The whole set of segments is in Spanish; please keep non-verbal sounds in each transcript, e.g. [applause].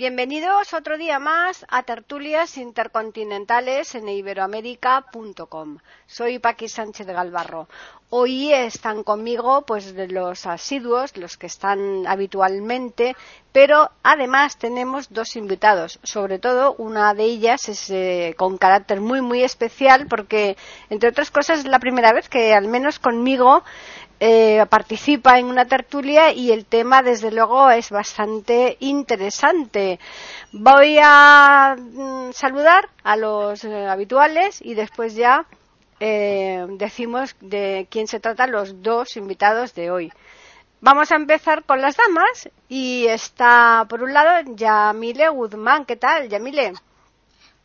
Bienvenidos otro día más a Tertulias Intercontinentales en iberoamérica.com. Soy Paqui Sánchez Galvarro. Hoy están conmigo pues los asiduos, los que están habitualmente, pero además tenemos dos invitados. Sobre todo una de ellas es eh, con carácter muy muy especial porque entre otras cosas es la primera vez que al menos conmigo eh, participa en una tertulia y el tema, desde luego, es bastante interesante. Voy a mm, saludar a los eh, habituales y después ya eh, decimos de quién se trata los dos invitados de hoy. Vamos a empezar con las damas y está, por un lado, Yamile Guzmán. ¿Qué tal, Yamile?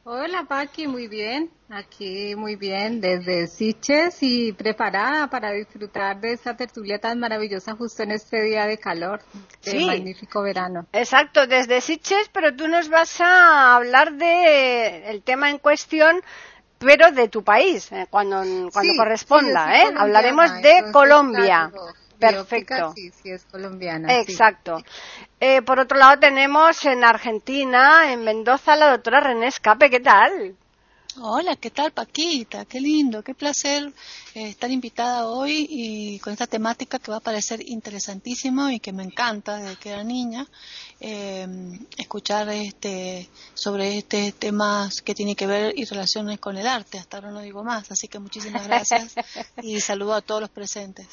Hola Paqui, muy bien. Aquí muy bien, desde Siches y preparada para disfrutar de esta tertulia tan maravillosa justo en este día de calor, de magnífico verano. Exacto, desde Siches, pero tú nos vas a hablar de el tema en cuestión pero de tu país, eh, cuando, cuando corresponda, ¿eh? Hablaremos de Colombia. Perfecto. Sí, sí, es colombiana. Exacto. Eh, por otro lado tenemos en Argentina, en Mendoza, la doctora René Escape. ¿Qué tal? Hola, ¿qué tal Paquita? Qué lindo, qué placer estar invitada hoy y con esta temática que va a parecer interesantísima y que me encanta desde que era niña, eh, escuchar este sobre este temas que tiene que ver y relaciones con el arte. Hasta ahora no digo más, así que muchísimas gracias [laughs] y saludo a todos los presentes.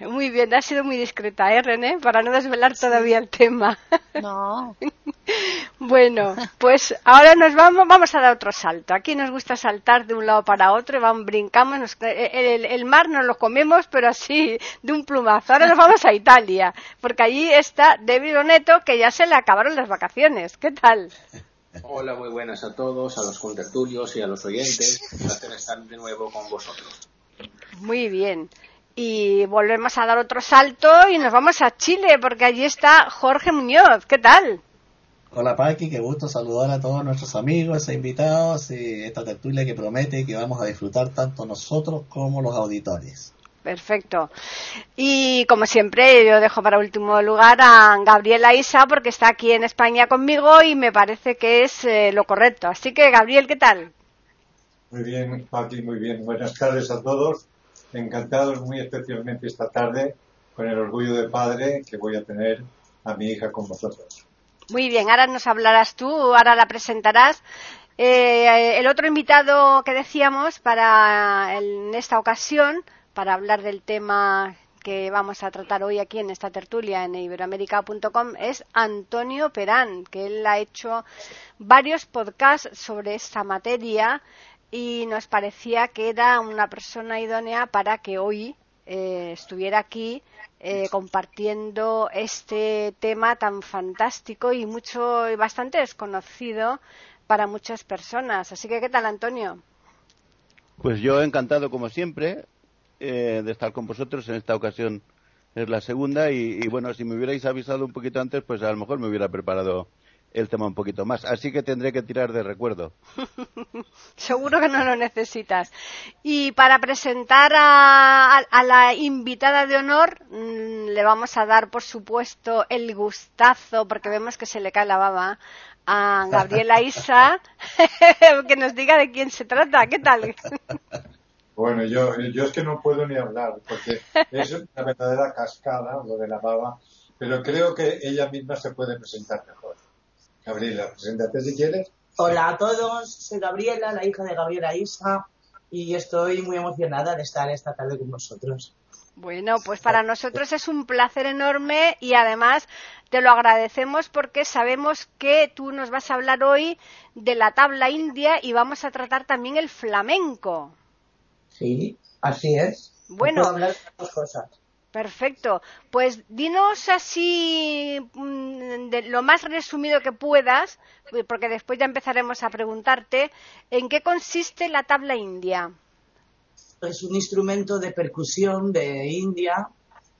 Muy bien, ha sido muy discreta, ¿eh, René? Para no desvelar todavía el tema. No. [laughs] bueno, pues ahora nos vamos, vamos a dar otro salto. Aquí nos gusta saltar de un lado para otro, vamos, brincamos, el, mar nos lo comemos, pero así, de un plumazo. Ahora nos vamos a Italia, porque allí está David Oneto, que ya se le acabaron las vacaciones. ¿Qué tal? Hola, muy buenas a todos, a los contertulios y a los oyentes. Un placer estar de nuevo con vosotros. Muy bien y volvemos a dar otro salto y nos vamos a Chile porque allí está Jorge Muñoz. ¿Qué tal? Hola Paqui, qué gusto saludar a todos nuestros amigos e invitados y esta tertulia que promete que vamos a disfrutar tanto nosotros como los auditores. Perfecto. Y como siempre, yo dejo para último lugar a Gabriela Isa porque está aquí en España conmigo y me parece que es eh, lo correcto. Así que, Gabriel, ¿qué tal? Muy bien, Paqui, muy bien. Buenas tardes a todos encantados muy especialmente esta tarde con el orgullo de padre que voy a tener a mi hija con vosotros. Muy bien, ahora nos hablarás tú, ahora la presentarás. Eh, el otro invitado que decíamos para en esta ocasión, para hablar del tema que vamos a tratar hoy aquí en esta tertulia en iberoamérica.com es Antonio Perán, que él ha hecho varios podcasts sobre esta materia y nos parecía que era una persona idónea para que hoy eh, estuviera aquí eh, compartiendo este tema tan fantástico y mucho y bastante desconocido para muchas personas. Así que, ¿qué tal, Antonio? Pues yo encantado, como siempre, eh, de estar con vosotros. En esta ocasión es la segunda y, y, bueno, si me hubierais avisado un poquito antes, pues a lo mejor me hubiera preparado el tema un poquito más. Así que tendré que tirar de recuerdo. [laughs] Seguro que no lo necesitas. Y para presentar a, la invitada de honor, mm, le vamos a dar, por supuesto, el gustazo, porque vemos que se le cae la baba, a Gabriela Isa, [laughs] que nos diga de quién se trata. ¿Qué tal? [laughs] Bueno, yo, yo es que no puedo ni hablar, porque es una verdadera cascada lo de la baba, pero creo que ella misma se puede presentar mejor. Gabriela, preséntate si quieres. Hola a todos, soy Gabriela, la hija de Gabriela Isa, y estoy muy emocionada de estar esta tarde con vosotros. Bueno, pues para nosotros es un placer enorme y además te lo agradecemos porque sabemos que tú nos vas a hablar hoy de la tabla india y vamos a tratar también el flamenco. Sí, así es. Bueno, hablar de dos cosas. Perfecto. Pues dinos así mm, lo más resumido que puedas, porque después ya empezaremos a preguntarte, ¿en qué consiste la tabla india? Es un instrumento de percusión de India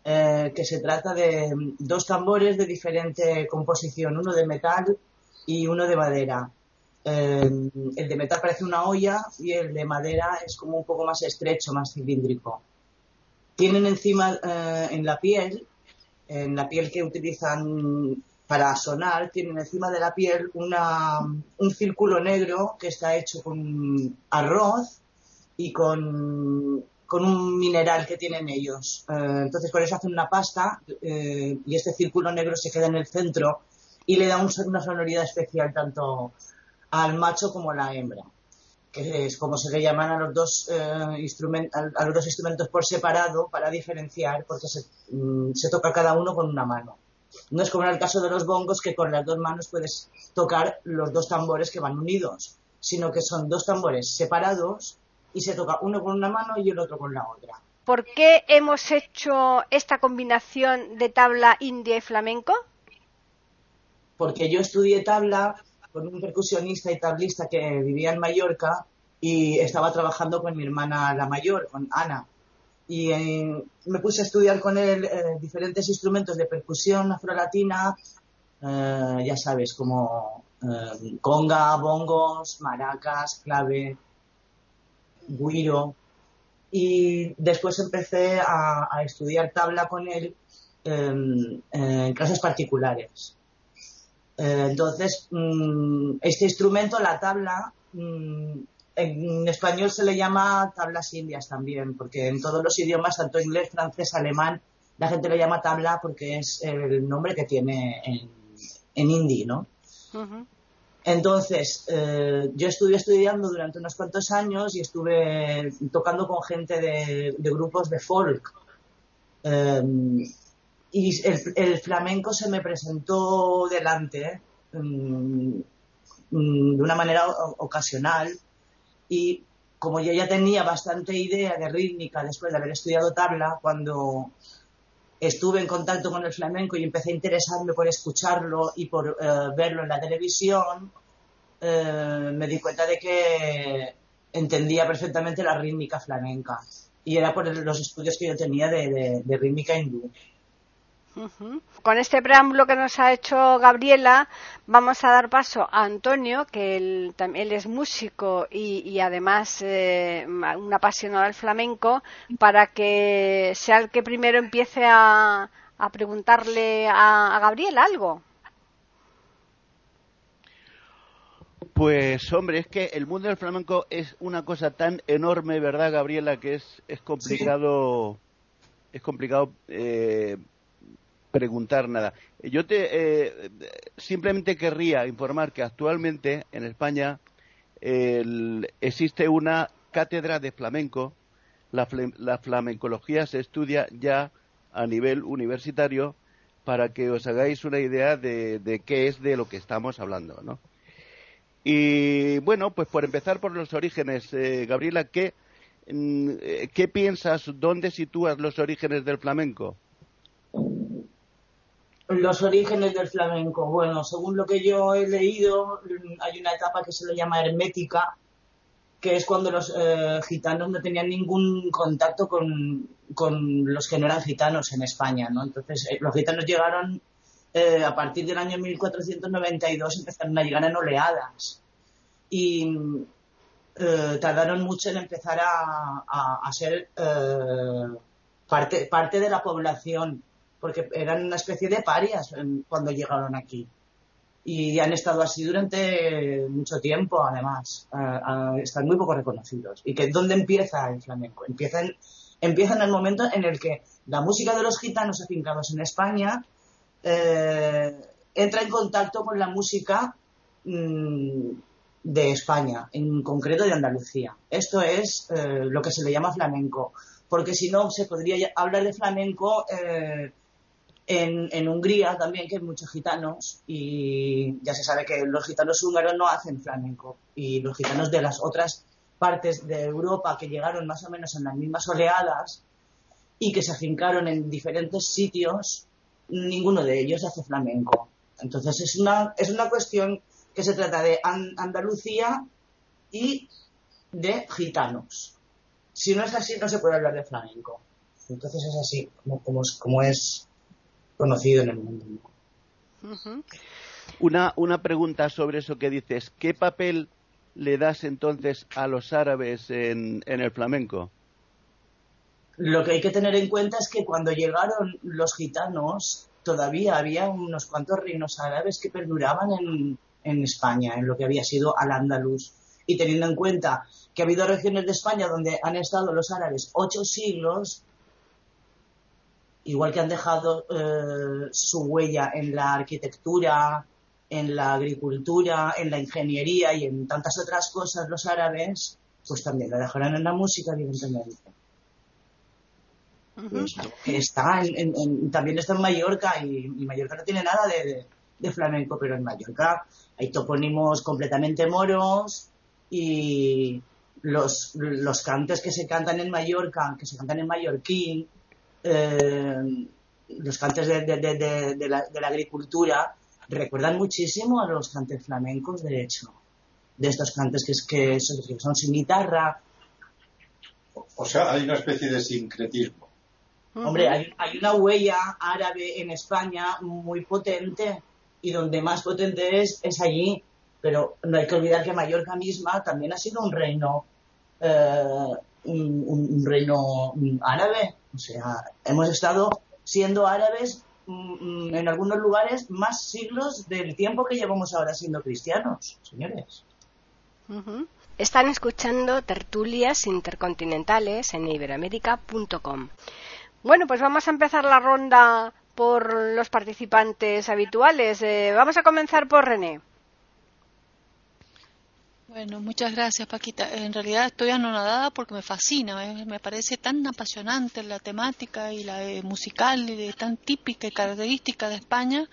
eh, que se trata de dos tambores de diferente composición, uno de metal y uno de madera. Eh, el de metal parece una olla y el de madera es como un poco más estrecho, más cilíndrico. Tienen encima eh, en la piel, en la piel que utilizan para sonar, tienen encima de la piel una, un círculo negro que está hecho con arroz y con, con un mineral que tienen ellos. Eh, entonces por eso hacen una pasta eh, y este círculo negro se queda en el centro y le da una sonoridad especial tanto al macho como a la hembra que es como se le llaman a los dos eh, a los dos instrumentos por separado para diferenciar porque mm, se, toca cada uno con una mano no es como en el caso de los bongos que con las dos manos puedes tocar los dos tambores que van unidos sino que son dos tambores separados y se toca uno con una mano y el otro con la otra ¿Por qué hemos hecho esta combinación de tabla india y flamenco? Porque yo estudié tabla con un percusionista y tablista que vivía en Mallorca y estaba trabajando con mi hermana la mayor, con Ana. Y eh, me puse a estudiar con él eh, diferentes instrumentos de percusión afrolatina, eh, ya sabes, como conga, bongos, maracas, clave, guiro. Y después empecé a, a estudiar tabla con él en clases particulares. Eh, entonces, mm, este instrumento, la tabla, mm, en español se le llama tablas indias también, porque en todos los idiomas, tanto inglés, francés, alemán, la gente le llama tabla porque es el nombre que tiene en, en hindi, ¿no? Entonces, eh, yo estuve estudiando durante unos cuantos años y estuve tocando con gente de, grupos de folk. Eh, y el, flamenco se me presentó delante mm, mm, de una manera ocasional y como yo ya tenía bastante idea de rítmica después de haber estudiado tabla, cuando estuve en contacto con el flamenco y empecé a interesarme por escucharlo y por eh, verlo en la televisión, eh, me di cuenta de que entendía perfectamente la rítmica flamenca. Y era por los estudios que yo tenía de, de rítmica hindú. Con este preámbulo que nos ha hecho Gabriela, vamos a dar paso a Antonio, que él, es músico y, además eh, un apasionado del flamenco, para que sea el que primero empiece a, preguntarle a, Gabriela algo. Pues hombre, es que el mundo del flamenco es una cosa tan enorme, ¿verdad, Gabriela? Que es, es complicado, es complicado eh, preguntar nada. Yo te eh, simplemente querría informar que actualmente en España existe una cátedra de flamenco. La, flamencología se estudia ya a nivel universitario para que os hagáis una idea de, qué es de lo que estamos hablando, ¿no? Y bueno, pues por empezar por los orígenes, eh, Gabriela, ¿qué, mm, eh, ¿qué piensas? ¿Dónde sitúas los orígenes del flamenco? Los orígenes del flamenco. Bueno, según lo que yo he leído, hay una etapa que se le llama hermética, que es cuando los eh, gitanos no tenían ningún contacto con, los que no eran gitanos en España, ¿no? Entonces, eh, los gitanos llegaron eh, a partir del año 1492, empezaron a llegar en oleadas. Y tardaron mucho en empezar a, ser parte, parte de la población porque eran una especie de parias cuando llegaron aquí. Y han estado así durante mucho tiempo, además. están muy poco reconocidos. ¿Y que dónde empieza el flamenco? Empieza en, empieza en el momento en el que la música de los gitanos afincados en España eh, entra en contacto con la música mm, de España, en concreto de Andalucía. Esto es eh, lo que se le llama flamenco, porque si no se podría hablar de flamenco eh, en, Hungría también, que hay muchos gitanos, y ya se sabe que los gitanos húngaros no hacen flamenco, y los gitanos de las otras partes de Europa que llegaron más o menos en las mismas oleadas, y que se afincaron en diferentes sitios, ninguno de ellos hace flamenco. Entonces es una, es una cuestión que se trata de Andalucía y de gitanos. Si no es así, no se puede hablar de flamenco. Entonces es así como, como, es conocido en el mundo. una, una pregunta sobre eso que dices. ¿Qué papel le das entonces a los árabes en, en el flamenco? Lo que hay que tener en cuenta es que cuando llegaron los gitanos, todavía había unos cuantos reinos árabes que perduraban en, en España, en lo que había sido al-Ándalus. Y teniendo en cuenta que ha habido regiones de España donde han estado los árabes ocho siglos, igual que han dejado eh, su huella en la arquitectura, en la agricultura, en la ingeniería y en tantas otras cosas los árabes, pues también la dejarán en la música, evidentemente. Está en, también está en Mallorca y, Mallorca no tiene nada de, flamenco, pero en Mallorca hay topónimos completamente moros y los, los cantes que se cantan en Mallorca, que se cantan en mallorquín, eh, los cantes de, la, agricultura recuerdan muchísimo a los cantes flamencos, de hecho, de estos cantes que, es, que, son, que son sin guitarra. O sea, hay una especie de sincretismo. Hombre, hay, una huella árabe en España muy potente y donde más potente es es allí. Pero no hay que olvidar que Mallorca misma también ha sido un reino, eh, un, reino árabe. O sea, hemos estado siendo árabes mm, en algunos lugares más siglos del tiempo que llevamos ahora siendo cristianos, señores. Están escuchando tertulias intercontinentales en iberoamérica.com. Bueno, pues vamos a empezar la ronda por los participantes habituales. Eh, vamos a comenzar por René. Bueno, muchas gracias, Paquita. En realidad estoy anonadada porque me fascina, me parece tan apasionante la temática y la eh, musical y tan típica y característica de España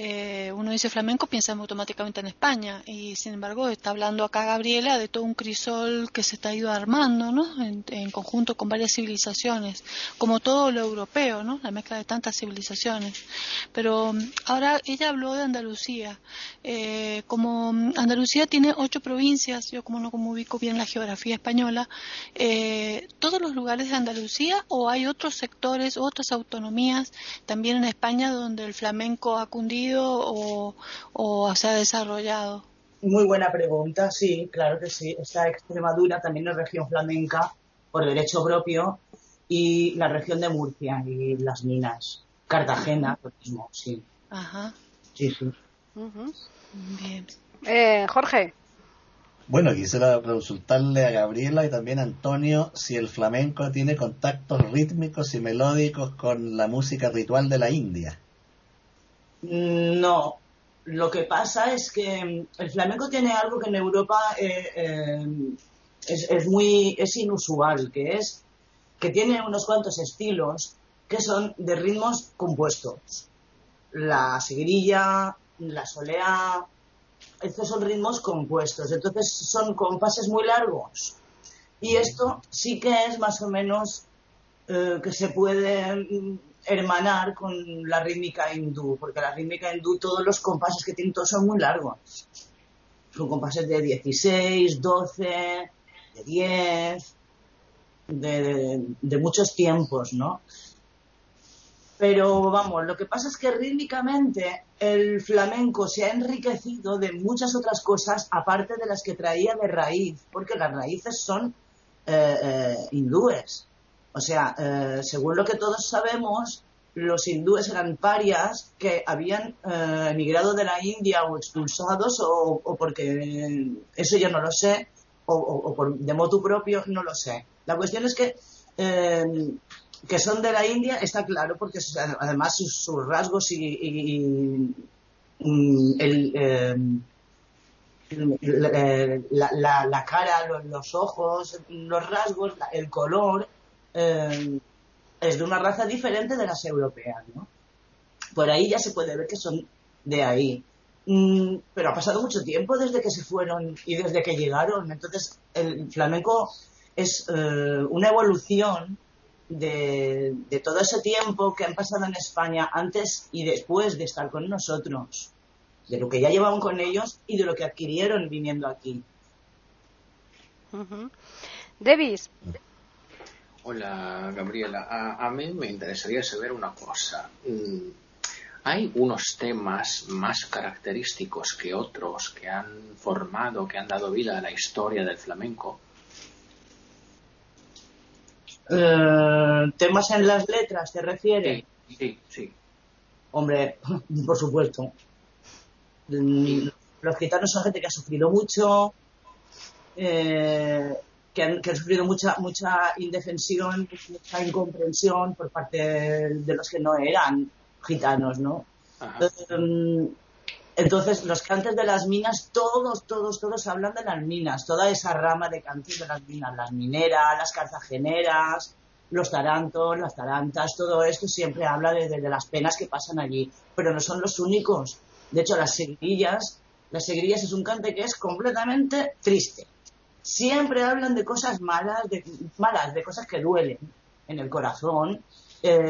eh, uno dice flamenco, piensa automáticamente en España. Y sin embargo, está hablando acá Gabriela de todo un crisol que se está ido armando, ¿no? En, conjunto con varias civilizaciones, como todo lo europeo, ¿no? La mezcla de tantas civilizaciones. Pero mm, ahora ella habló de Andalucía. Eh, como mm, Andalucía tiene ocho provincias, yo como no como ubico bien la geografía española, eh, ¿todos los lugares de Andalucía o hay otros sectores, otras autonomías también en España donde el flamenco ha cundido? O, se ha desarrollado? Muy buena pregunta, sí, claro que sí. Está Extremadura, también es región flamenca por derecho propio, y la región de Murcia y las minas. Cartagena, lo mismo, sí. Ajá. Sí, sí. Bien. Eh, Jorge. Bueno, quisiera consultarle a Gabriela y también a Antonio si el flamenco tiene contactos rítmicos y melódicos con la música ritual de la India. No, lo que pasa es que mm, el flamenco tiene algo que en Europa eh, eh, es, muy es inusual, que es que tiene unos cuantos estilos que son de ritmos compuestos. La seguirilla, la solea, estos son ritmos compuestos, entonces son compases muy largos. Y esto sí que es más o menos eh, que se puede mm, hermanar con la rítmica hindú, porque la rítmica hindú, todos los compases que tienen todos son muy largos. Son compases de 16, 12, de 10, de, muchos tiempos, ¿no? Pero vamos, lo que pasa es que rítmicamente el flamenco se ha enriquecido de muchas otras cosas aparte de las que traía de raíz, porque las raíces son eh, eh, hindúes. O sea, eh, según lo que todos sabemos, los hindúes eran parias que habían eh, emigrado de la India o expulsados o, porque eso ya no lo sé, o, por, de motu propio no lo sé. La cuestión es que eh, que son de la India está claro porque además sus, rasgos y, el, la, cara, los, ojos, los rasgos, el color, eh, es de una raza diferente de las europeas, ¿no? Por ahí ya se puede ver que son de ahí. Mm, pero ha pasado mucho tiempo desde que se fueron y desde que llegaron. Entonces, el flamenco es eh, una evolución de, todo ese tiempo que han pasado en España antes y después de estar con nosotros, de lo que ya llevaban con ellos y de lo que adquirieron viniendo aquí. Davis. Hola, Gabriela. A, a, mí me interesaría saber una cosa. Mm, ¿Hay unos temas más característicos que otros que han formado, que han dado vida a la historia del flamenco? Eh, ¿Temas en las letras te refieres? Sí, sí, sí. Hombre, [laughs] por supuesto. Los gitanos son gente que ha sufrido mucho, eh, que, han, que, han, sufrido mucha, mucha indefensión, mucha incomprensión por parte de los que no eran gitanos, ¿no? Um, entonces, los cantes de las minas, todos, todos, todos hablan de las minas, toda esa rama de cantes de las minas, las mineras, las cartageneras, los tarantos, las tarantas, todo esto siempre habla de, de, de, las penas que pasan allí, pero no son los únicos. De hecho, las seguirillas, las seguirillas es un cante que es completamente triste. Siempre hablan de cosas malas, de, malas, de cosas que duelen en el corazón. Eh,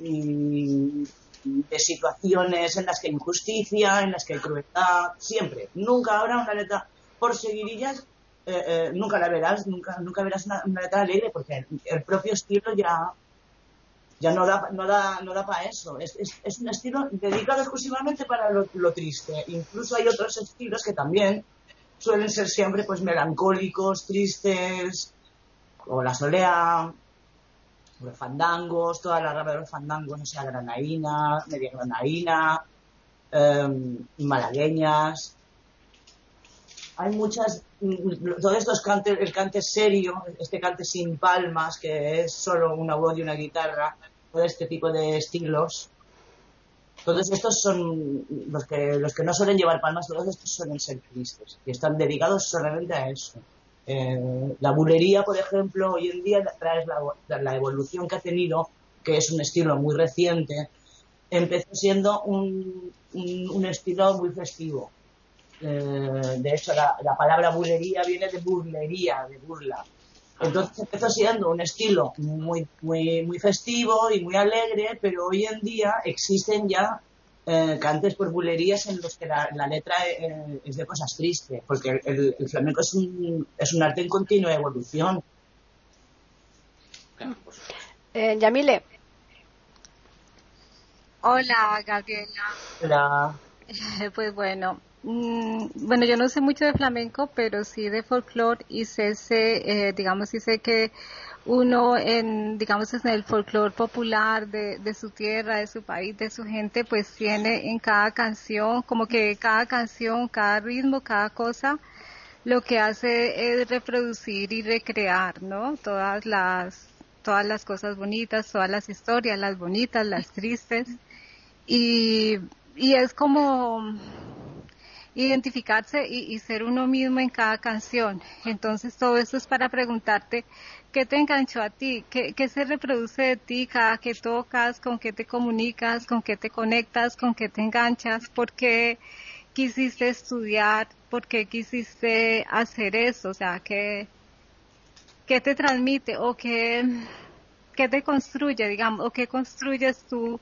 y de situaciones en las que hay injusticia, en las que hay crueldad, siempre. Nunca habrá una letra por seguirillas, eh, eh, nunca la verás, nunca, nunca verás una, una letra alegre, porque el, propio estilo ya, ya no da, no da, no da para eso. Es, es, es, un estilo dedicado exclusivamente para lo, lo, triste. Incluso hay otros estilos que también suelen ser siempre pues melancólicos, tristes, o la solea, los fandangos, toda la rama de los fandangos, o sea, granaína, media granaína, eh, malagueñas. Hay muchas, todos estos cantes, el cante serio, este cante sin palmas, que es solo una voz y una guitarra, todo este tipo de estilos. Todos estos son los que, los que no suelen llevar palmas, todos estos suelen ser tristes y están dedicados solamente a eso. Eh, la bulería, por ejemplo, hoy en día, tras la, evolución que ha tenido, que es un estilo muy reciente, empezó siendo un, un, estilo muy festivo. Eh, de hecho, la, palabra bulería viene de burlería, de burla. Entonces empezó siendo un estilo muy, muy, muy festivo y muy alegre, pero hoy en día existen ya eh, cantes por bulerías en los que la, la letra eh, es de cosas tristes, porque el, el, flamenco es un, es un arte en continua evolución. Eh, Yamile. Hola, Gabriela. Hola. [laughs] Pues bueno, bueno, yo no sé mucho de flamenco, pero sí de folclore y sé, sé eh, digamos, sí sé que uno en, digamos, en el folclore popular de, de, su tierra, de su país, de su gente, pues tiene en cada canción, como que cada canción, cada ritmo, cada cosa, lo que hace es reproducir y recrear, ¿no? Todas las, todas las cosas bonitas, todas las historias, las bonitas, las tristes. Y, y es como, identificarse y, ser uno mismo en cada canción. Entonces todo esto es para preguntarte qué te enganchó a ti, qué, qué se reproduce de ti cada que tocas, con qué te comunicas, con qué te conectas, con qué te enganchas, por qué quisiste estudiar, por qué quisiste hacer eso, o sea, qué, qué te transmite o qué, qué te construye, digamos, o qué construyes tú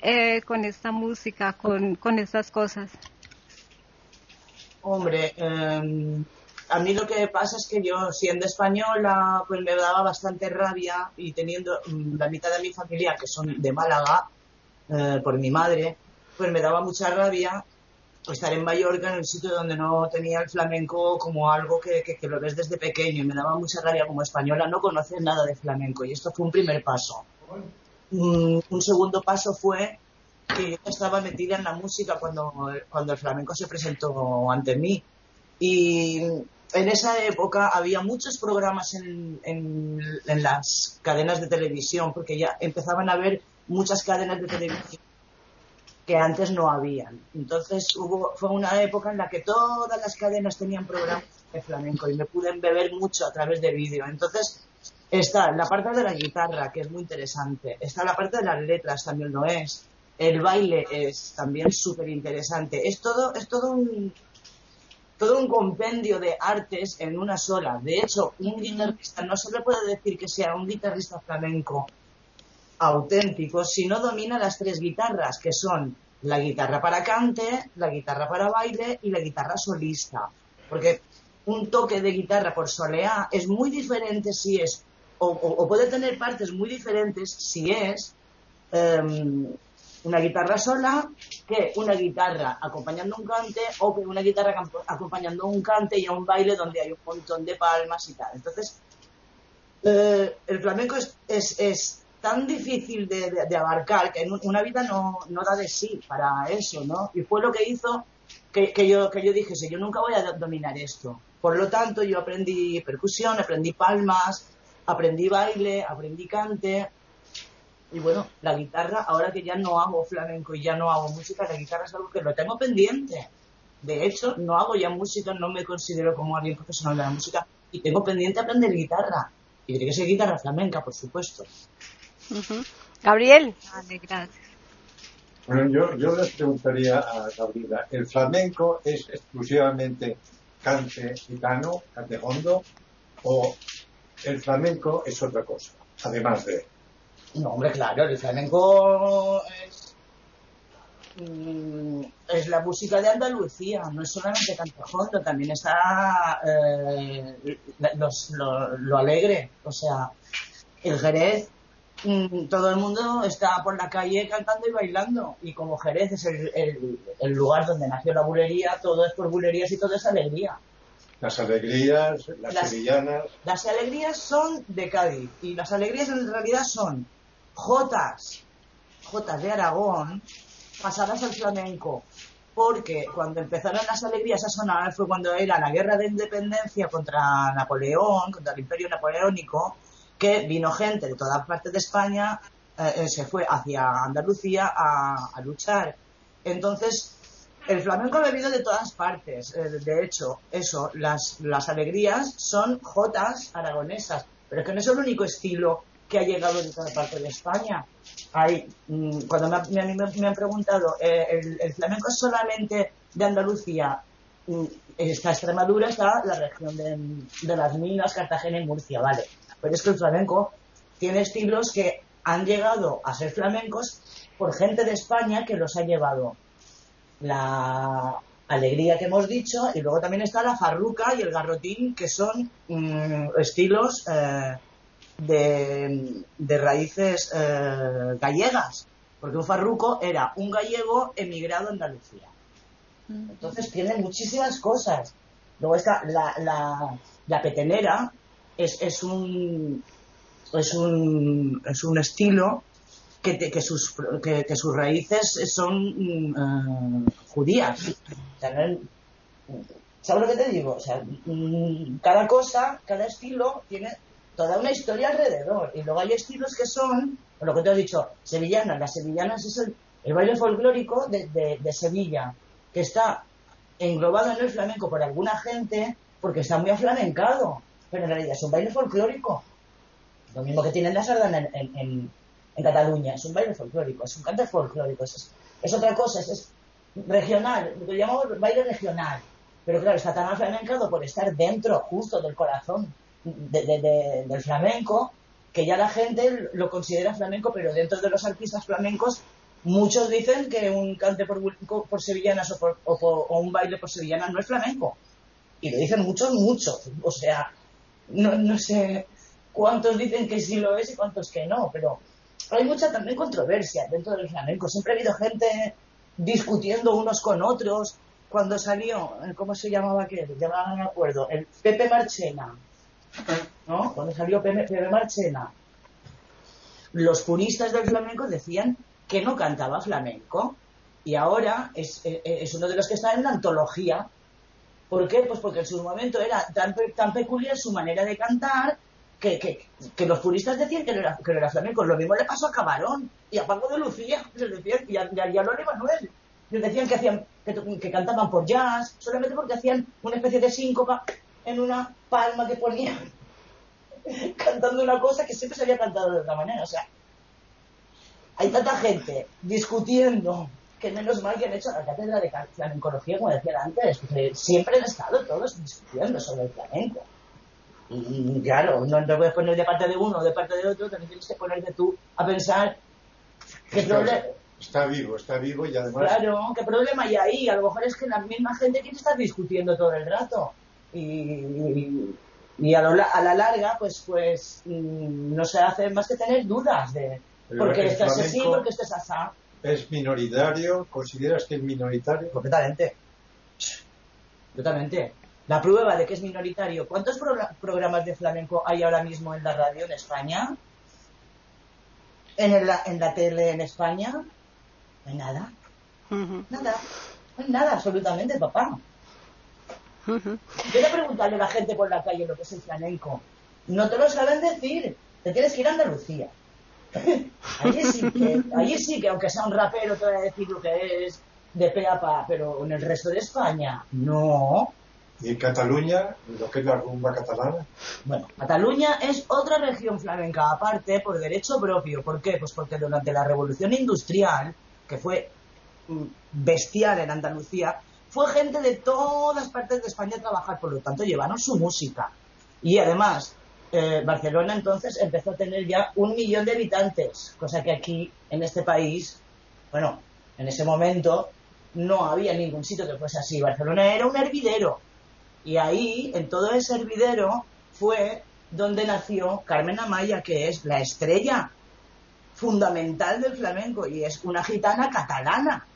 eh, con esta música, con, con estas cosas. Hombre, eh, a mí lo que pasa es que yo, siendo española, pues me daba bastante rabia y teniendo la mitad de mi familia, que son de Málaga, eh, por mi madre, pues me daba mucha rabia estar en Mallorca, en el sitio donde no tenía el flamenco como algo que, que, que lo ves desde pequeño. Y me daba mucha rabia como española no conocer nada de flamenco. Y esto fue un primer paso. Un, un segundo paso fue que yo estaba metida en la música cuando, cuando el flamenco se presentó ante mí. Y en esa época había muchos programas en, en, en, las cadenas de televisión, porque ya empezaban a haber muchas cadenas de televisión que antes no habían. Entonces hubo, fue una época en la que todas las cadenas tenían programas de flamenco y me pude beber mucho a través de vídeo. Entonces está la parte de la guitarra, que es muy interesante. Está la parte de las letras, también lo es el baile es también súper interesante. Es todo, es todo un, todo un compendio de artes en una sola. De hecho, un guitarrista no se le puede decir que sea un guitarrista flamenco auténtico si no domina las tres guitarras, que son la guitarra para cante, la guitarra para baile y la guitarra solista. Porque un toque de guitarra por soleá es muy diferente si es, o, puede tener partes muy diferentes si es em, una guitarra sola que una guitarra acompañando un cante o que una guitarra acompañando un cante y a un baile donde hay un montón de palmas y tal. Entonces, eh, el flamenco es, es, tan difícil de, abarcar que en una vida no, no, da de sí para eso, ¿no? Y fue lo que hizo que, que, yo, que yo dije, yo nunca voy a dominar esto. Por lo tanto, yo aprendí percusión, aprendí palmas, aprendí baile, aprendí cante, y bueno, la guitarra, ahora que ya no hago flamenco y ya no hago música, la guitarra es algo que lo tengo pendiente. De hecho, no hago ya música, no me considero como alguien profesional de la música y tengo pendiente aprender guitarra. Y tiene que ser guitarra flamenca, por supuesto. Gabriel. gracias. Bueno, yo, yo les preguntaría a Gabriela, ¿el flamenco es exclusivamente cante gitano, cante hondo, o el flamenco es otra cosa, además de no, hombre, claro, el flamenco es, mm, es la música de Andalucía, no es solamente cantajondo, también está eh, lo, alegre, o sea, el Jerez, mm, todo el mundo está por la calle cantando y bailando, y como Jerez es el, el lugar donde nació la bulería, todo es por bulerías y todo es alegría. Las alegrías, las, las sevillanas. Las alegrías son de Cádiz y las alegrías en realidad son jotas, jotas de Aragón, pasadas al flamenco, porque cuando empezaron las alegrías a sonar fue cuando era la guerra de independencia contra Napoleón, contra el imperio napoleónico, que vino gente de toda parte de España, eh, eh, se fue hacia Andalucía a, luchar. Entonces, el flamenco ha bebido de todas partes. Eh, de hecho, eso, las, las alegrías son jotas aragonesas, pero es que no es el único estilo que ha llegado de toda parte de España. Mm, cuando me, me, han preguntado, eh, el, flamenco es solamente de Andalucía? Mm, está Extremadura, está la región de, las Minas, Cartagena y Murcia, vale. Pero es que el flamenco tiene estilos que han llegado a ser flamencos por gente de España que los ha llevado. La alegría que hemos dicho y luego también está la farruca y el garrotín que son mm, estilos eh, de, raíces eh, gallegas, porque un farruco era un gallego emigrado a Andalucía. Mm. Entonces tiene muchísimas cosas. Luego está la, la, la petenera, es, es, un, es, un, es un estilo que, que, sus, que, sus raíces son eh, judías. ¿Sabes lo que te digo? O sea, mm, cada cosa, cada estilo tiene toda una historia alrededor. Y luego hay estilos que son, lo que te he dicho, sevillanas. Las sevillanas es el, baile folclórico de, Sevilla, que está englobado en el flamenco por alguna gente porque está muy aflamencado, pero en realidad es un baile folclórico. Lo mismo que tienen la sardana en, Cataluña, es un baile folclórico, es un cante folclórico, es, es otra cosa, es, regional, lo que llamamos baile regional. Pero claro, está tan aflamencado por estar dentro, justo del corazón de, del flamenco, que ya la gente lo considera flamenco, pero dentro de los artistas flamencos muchos dicen que un cante por, sevillanas o, por, o, un baile por sevillanas no es flamenco. Y lo dicen muchos, muchos. O sea, no, no sé cuántos dicen que sí lo es y cuántos que no, pero hay mucha también controversia dentro del flamenco. Siempre ha habido gente discutiendo unos con otros. Cuando salió, ¿cómo se llamaba aquel? Ya no me acuerdo. El Pepe Marchena Cuando salió Pepe Marchena, los puristas del flamenco decían que no cantaba flamenco y ahora es, eh, eh, es, uno de los que está en la antología. ¿Por qué? Pues porque en su momento era tan, tan peculiar su manera de cantar que, los puristas decían que no, era, flamenco. Lo mismo le pasó a Camarón y a Paco de Lucía [laughs] y, a, y, a, Manuel. Les decían que, hacían, que, que cantaban por jazz solamente porque hacían una especie de síncopa en una palma que ponía [laughs] cantando una cosa que siempre se había cantado de otra manera. O sea, hay tanta gente discutiendo que menos mal que han hecho la cátedra de flamencología, como decía antes, siempre han estado todos discutiendo sobre el flamenco. Y claro, no te puedes poner de parte de uno o de parte de otro, también tienes que ponerte tú a pensar qué problema. Está vivo, está vivo y además. Claro, qué problema hay ahí. A lo mejor es que la misma gente quiere estar discutiendo todo el rato. Y, y a, a, la larga, pues, pues mm, no se hace más que tener dudas de por qué estás así, por qué estás así. ¿Es minoritario? ¿Consideras que es minoritario? Completamente. Completamente. La prueba de que es minoritario. ¿Cuántos programas de flamenco hay ahora mismo en la radio en España? ¿En, la, en la tele en España? No hay nada. Nada. No hay nada, absolutamente, papá. Quiero preguntarle a la gente por la calle lo que es el flamenco. No te lo saben decir. Te tienes que ir a Andalucía. [laughs] allí, sí que, allí sí que, aunque sea un rapero, te voy a decir lo que es de pe a pa, pero en el resto de España, no. ¿Y en Cataluña, lo que es la rumba catalana? Bueno, Cataluña es otra región flamenca aparte por derecho propio. ¿Por qué? Pues porque durante la revolución industrial, que fue bestial en Andalucía, fue gente de todas partes de España a trabajar, por lo tanto llevaron su música. Y además, eh, Barcelona entonces empezó a tener ya un millón de habitantes, cosa que aquí, en este país, bueno, en ese momento no había ningún sitio que fuese así. Barcelona era un hervidero y ahí, en todo ese hervidero, fue donde nació Carmen Amaya, que es la estrella fundamental del flamenco y es una gitana catalana.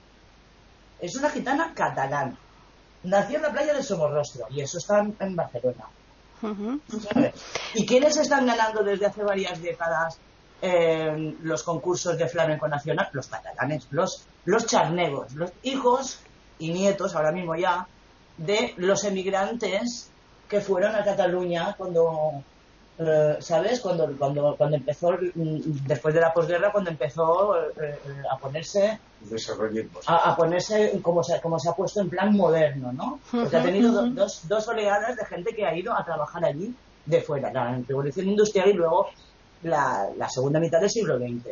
Es una gitana catalana. Nació en la playa de Somorrostro y eso está en Barcelona. ¿Y quiénes están ganando desde hace varias décadas eh, los concursos de flamenco nacional? Los catalanes, los, los charnegos, los hijos y nietos, ahora mismo ya, de los emigrantes que fueron a Cataluña cuando, ¿sabes? Cuando, cuando, cuando empezó, mm, después de la posguerra, cuando empezó eh, eh, a ponerse a, a, ponerse como se, como se ha puesto en plan moderno, ¿no? Porque ha tenido dos, dos oleadas de gente que ha ido a trabajar allí de fuera, la revolución industrial y luego la, la segunda mitad del siglo XX.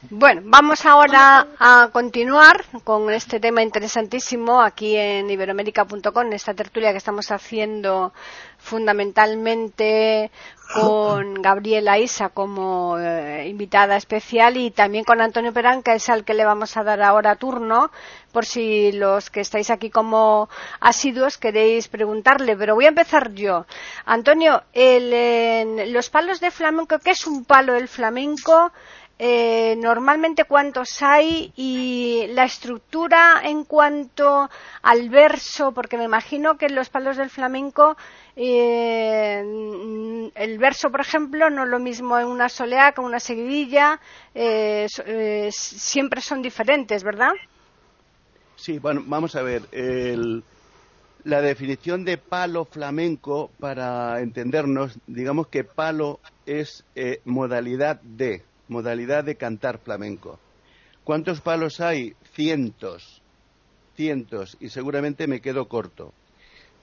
Bueno, vamos ahora a continuar con este tema interesantísimo aquí en iberoamérica.com, esta tertulia que estamos haciendo fundamentalmente con Gabriela Isa como eh, invitada especial y también con Antonio Perán, que es al que le vamos a dar ahora turno, por si los que estáis aquí como asiduos queréis preguntarle. Pero voy a empezar yo. Antonio, los palos de flamenco, ¿qué es un palo del flamenco? Eh, normalmente cuántos hay y la estructura en cuanto al verso, porque me imagino que en los palos del flamenco eh, el verso, por ejemplo, no es lo mismo en una soleá que en una seguidilla, eh, siempre son diferentes, ¿verdad? Sí, bueno, vamos a ver. la definición de palo flamenco, para entendernos, digamos que palo es modalidad de modalidad de cantar flamenco. ¿Cuántos palos hay? Cientos, cientos, y seguramente me quedo corto.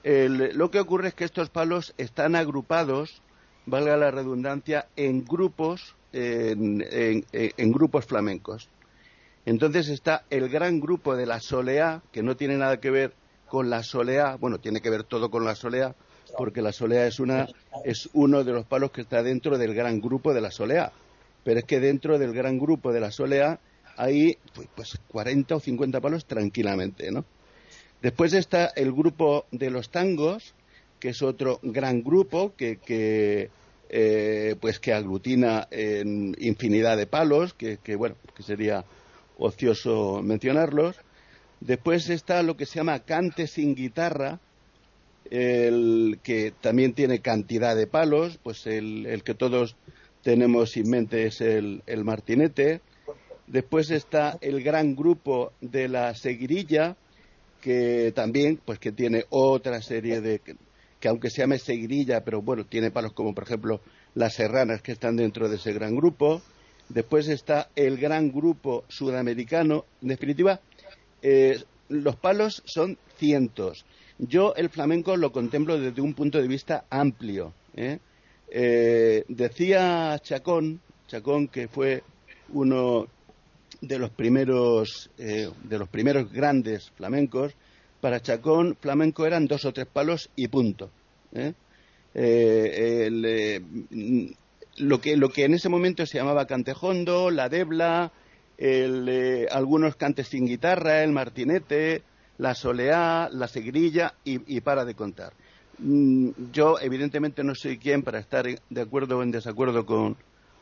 lo que ocurre es que estos palos están agrupados, valga la redundancia, en grupos, en, en grupos flamencos. Entonces está el gran grupo de la soleá, que no tiene nada que ver con la soleá, bueno, tiene que ver todo con la soleá, porque la soleá es, una, es uno de los palos que está dentro del gran grupo de la soleá pero es que dentro del gran grupo de la Solea hay pues, 40 pues, o 50 palos tranquilamente, ¿no? Después está el grupo de los tangos, que es otro gran grupo que, que eh, pues que aglutina en infinidad de palos, que, bueno, que sería ocioso mencionarlos. Después está lo que se llama cante sin guitarra, el que también tiene cantidad de palos, pues el que todos tenemos en mente es el, martinete. Después está el gran grupo de la seguirilla, que también, pues que tiene otra serie de, que aunque se llame seguirilla, pero bueno, tiene palos como por ejemplo las serranas que están dentro de ese gran grupo. Después está el gran grupo sudamericano. En definitiva, eh, los palos son cientos. Yo el flamenco lo contemplo desde un punto de vista amplio. ¿eh? Eh, decía Chacón, Chacón que fue uno de los primeros eh, de los primeros grandes flamencos. Para Chacón, flamenco eran dos o tres palos y punto. ¿eh? lo que lo que en ese momento se llamaba cantejondo, la debla, algunos cantes sin guitarra, el martinete, la soleá, la seguirilla y, para de contar. Mm, yo, evidentemente, no soy quien para estar de acuerdo o en desacuerdo con,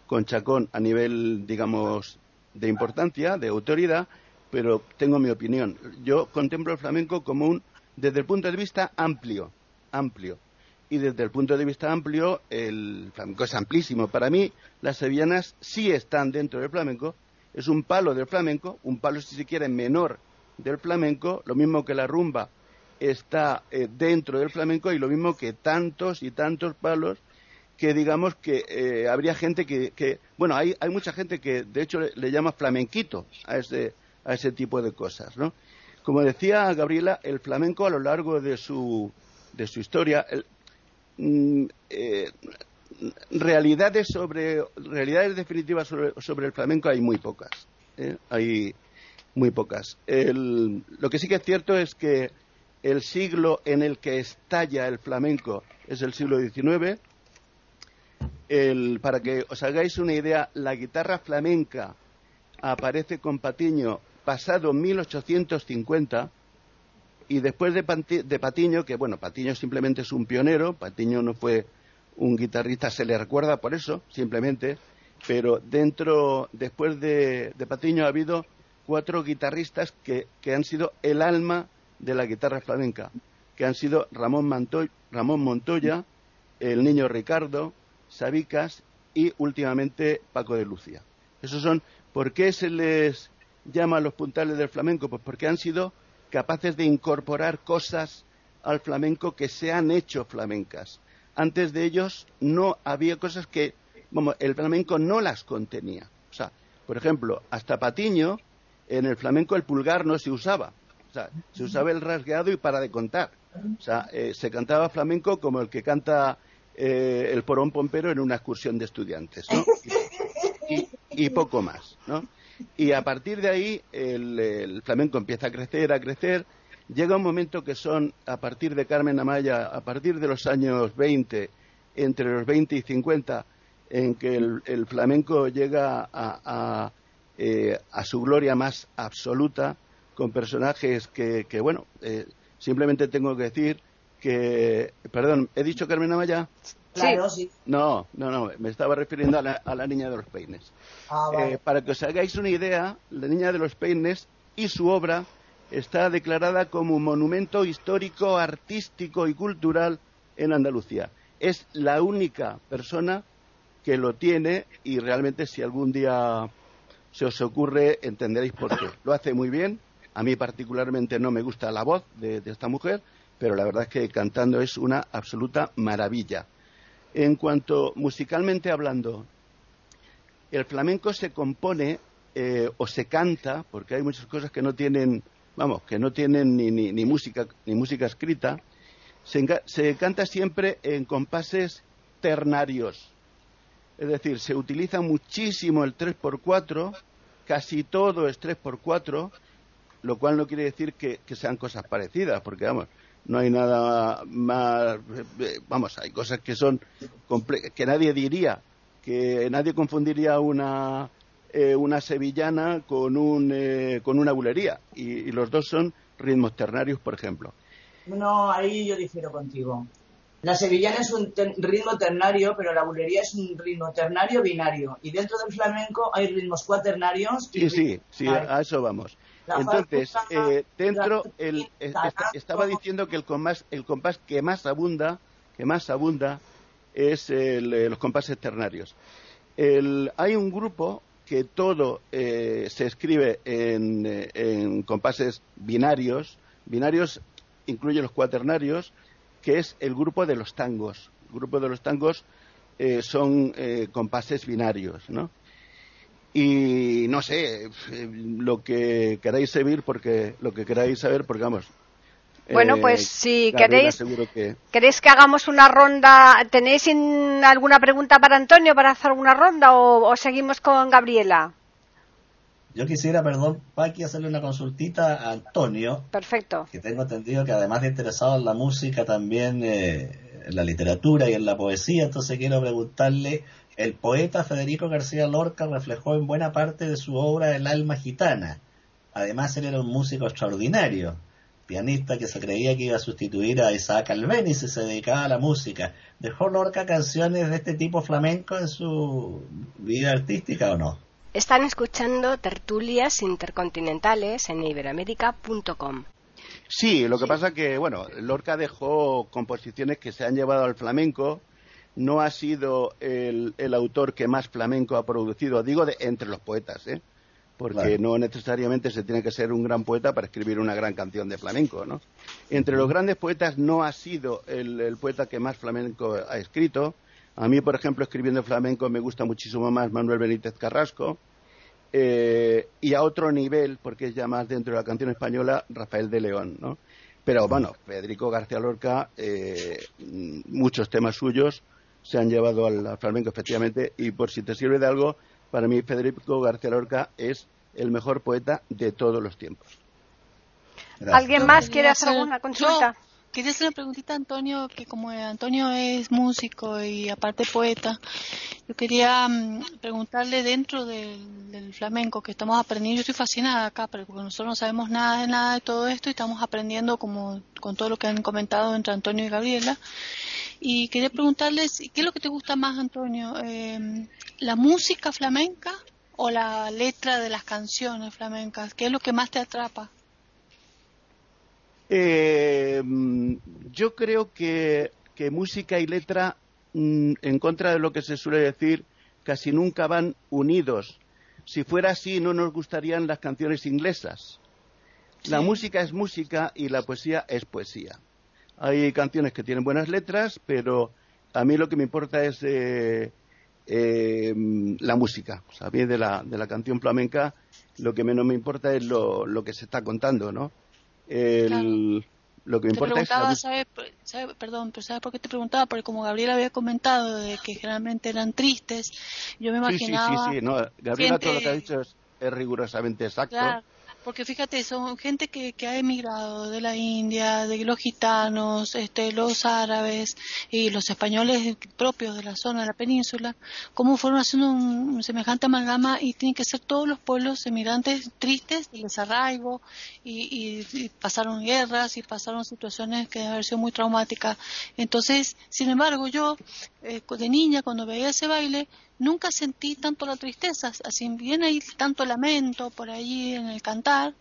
con Chacón a nivel, digamos, de importancia, de autoridad, pero tengo mi opinión. Yo contemplo el flamenco como un, desde el punto de vista amplio, amplio. Y desde el punto de vista amplio, el flamenco es amplísimo. Para mí, las sevillanas sí están dentro del flamenco. Es un palo del flamenco, un palo, si se quiere, menor del flamenco, lo mismo que la rumba está eh, dentro del flamenco y lo mismo que tantos y tantos palos que digamos que eh, habría gente que, bueno, hay, hay mucha gente que de hecho le, llama flamenquito a ese, a ese tipo de cosas, ¿no? Como decía Gabriela, el flamenco a lo largo de su, de su historia, mm, eh, realidades sobre realidades definitivas sobre, sobre, el flamenco hay muy pocas, hay muy pocas. lo que sí que es cierto es que el siglo en el que estalla el flamenco es el siglo XIX. para que os hagáis una idea, la guitarra flamenca aparece con Patiño pasado 1850 y después de, Patiño, que bueno, Patiño simplemente es un pionero, Patiño no fue un guitarrista, se le recuerda por eso, simplemente, pero dentro, después de, de Patiño ha habido cuatro guitarristas que, han sido el alma de la guitarra flamenca, que han sido Ramón, Montoya, el niño Ricardo, Sabicas y últimamente Paco de Lucia. Esos son, ¿por qué se les llama los puntales del flamenco? Pues porque han sido capaces de incorporar cosas al flamenco que se han hecho flamencas. Antes de ellos no había cosas que, bueno, el flamenco no las contenía. O sea, por ejemplo, hasta Patiño en el flamenco el pulgar no se usaba. O sea, se usaba el rasgueado y para de contar. O sea, eh, se cantaba flamenco como el que canta eh, el porón pompero en una excursión de estudiantes, ¿no? Y, poco más, ¿no? Y a partir de ahí el, flamenco empieza a crecer, a crecer. Llega un momento que son, a partir de Carmen Amaya, a partir de los años 20, entre los 20 y 50, en que el, flamenco llega a eh, a su gloria más absoluta, con personajes que, bueno, eh, simplemente tengo que decir que, perdón, ¿he dicho Carmen Amaya? Claro, sí. No, no, no, me estaba refiriendo a la, niña de los peines. Ah, eh, para que os hagáis una idea, la niña de los peines y su obra está declarada como un monumento histórico, artístico y cultural en Andalucía. Es la única persona que lo tiene y realmente si algún día se os ocurre, entenderéis por qué. Lo hace muy bien. A mí particularmente no me gusta la voz de, esta mujer, pero la verdad es que cantando es una absoluta maravilla. En cuanto musicalmente hablando, el flamenco se compone eh, o se canta, porque hay muchas cosas que no tienen, vamos, que no tienen ni, ni, música ni música escrita, se, se, canta siempre en compases ternarios. Es decir, se utiliza muchísimo el 3x4, casi todo es 3x4, lo cual no quiere decir que, sean cosas parecidas, porque vamos, no hay nada más, vamos, hay cosas que son que nadie diría, que nadie confundiría una eh, una sevillana con un eh, con una bulería y, los dos son ritmos ternarios, por ejemplo. No, ahí yo difiero contigo. La sevillana es un ritmo ternario, pero la bulería es un ritmo ternario binario. Y dentro del flamenco hay ritmos cuaternarios. Y sí, sí, sí, a eso vamos. Entonces, eh, dentro, el, estaba diciendo que el compás, el compás que más abunda, que más abunda, es el, eh, los compases ternarios. hay un grupo que todo eh, se escribe en, en compases binarios. Binarios incluye los cuaternarios que es el grupo de los tangos. El grupo de los tangos eh, son eh, compases binarios, ¿no? Y no sé, eh, lo que queráis saber, porque lo que queráis saber, porque vamos. Bueno, pues si queréis, que... queréis que hagamos una ronda, ¿tenéis alguna pregunta para Antonio para hacer alguna ronda o seguimos con Gabriela? Yo quisiera, perdón, Paqui, hacerle una consultita a Antonio. Perfecto. Que tengo entendido que además de interesado en la música, también eh, en la literatura y en la poesía, entonces quiero preguntarle, el poeta Federico García Lorca reflejó en buena parte de su obra el alma gitana. Además, él era un músico extraordinario, pianista que se creía que iba a sustituir a Isaac Albéniz y se dedicaba a la música. ¿Dejó Lorca canciones de este tipo flamenco en su vida artística o no? Están escuchando tertulias intercontinentales en iberoamérica.com. Sí, lo que pasa que, bueno, Lorca dejó composiciones que se han llevado al flamenco. No ha sido el, autor que más flamenco ha producido, digo, de, entre los poetas, ¿eh? porque no necesariamente se tiene que ser un gran poeta para escribir una gran canción de flamenco, ¿no? Entre los grandes poetas no ha sido el, el poeta que más flamenco ha escrito, a mí, por ejemplo, escribiendo flamenco me gusta muchísimo más Manuel Benítez Carrasco. Eh, y a otro nivel, porque es ya más dentro de la canción española, Rafael de León, ¿no? Pero bueno, Federico García Lorca, eh, muchos temas suyos se han llevado al, flamenco, efectivamente, y por si te sirve de algo, para mí Federico García Lorca es el mejor poeta de todos los tiempos. ¿Alguien más quiere hacer alguna consulta? Quería hacer una preguntita a Antonio, que como Antonio es músico y aparte poeta, yo quería mm, preguntarle dentro del, flamenco que estamos aprendiendo, yo estoy fascinada acá, porque nosotros no sabemos nada de nada de todo esto y estamos aprendiendo como con todo lo que han comentado entre Antonio y Gabriela. Y quería preguntarles, ¿qué es lo que te gusta más, Antonio? Em, ¿La música flamenca o la letra de las canciones flamencas? ¿Qué es lo que más te atrapa? Eh, yo creo que, música y letra, mm, en contra de lo que se suele decir, casi nunca van unidos. Si fuera así, no nos gustarían las canciones inglesas. La música es música y la poesía es poesía. Hay canciones que tienen buenas letras, pero a mí lo que me importa es eh, eh, la música. O sea, a mí de la, de la canción flamenca lo que menos me importa es lo, lo que se está contando, ¿no? El, Lo que me importa es... ¿sabe, perdón, pero ¿sabes por qué te preguntaba? Porque como Gabriel había comentado de que generalmente eran tristes, yo me imaginaba... Sí, sí, sí, no, Gabriela todo lo que ha dicho es, rigurosamente exacto. Porque fíjate, son gente que, que ha emigrado de la India, de los gitanos, este, los árabes y los españoles propios de la zona de la península, cómo fueron haciendo un, semejante amalgama y tienen que ser todos los pueblos emigrantes tristes, de desarraigo y, y, pasaron guerras y pasaron situaciones que han sido muy traumáticas. Entonces, sin embargo, yo eh, de niña cuando veía ese baile nunca sentí tanto la tristeza, así bien hay tanto lamento por ahí en el cantar,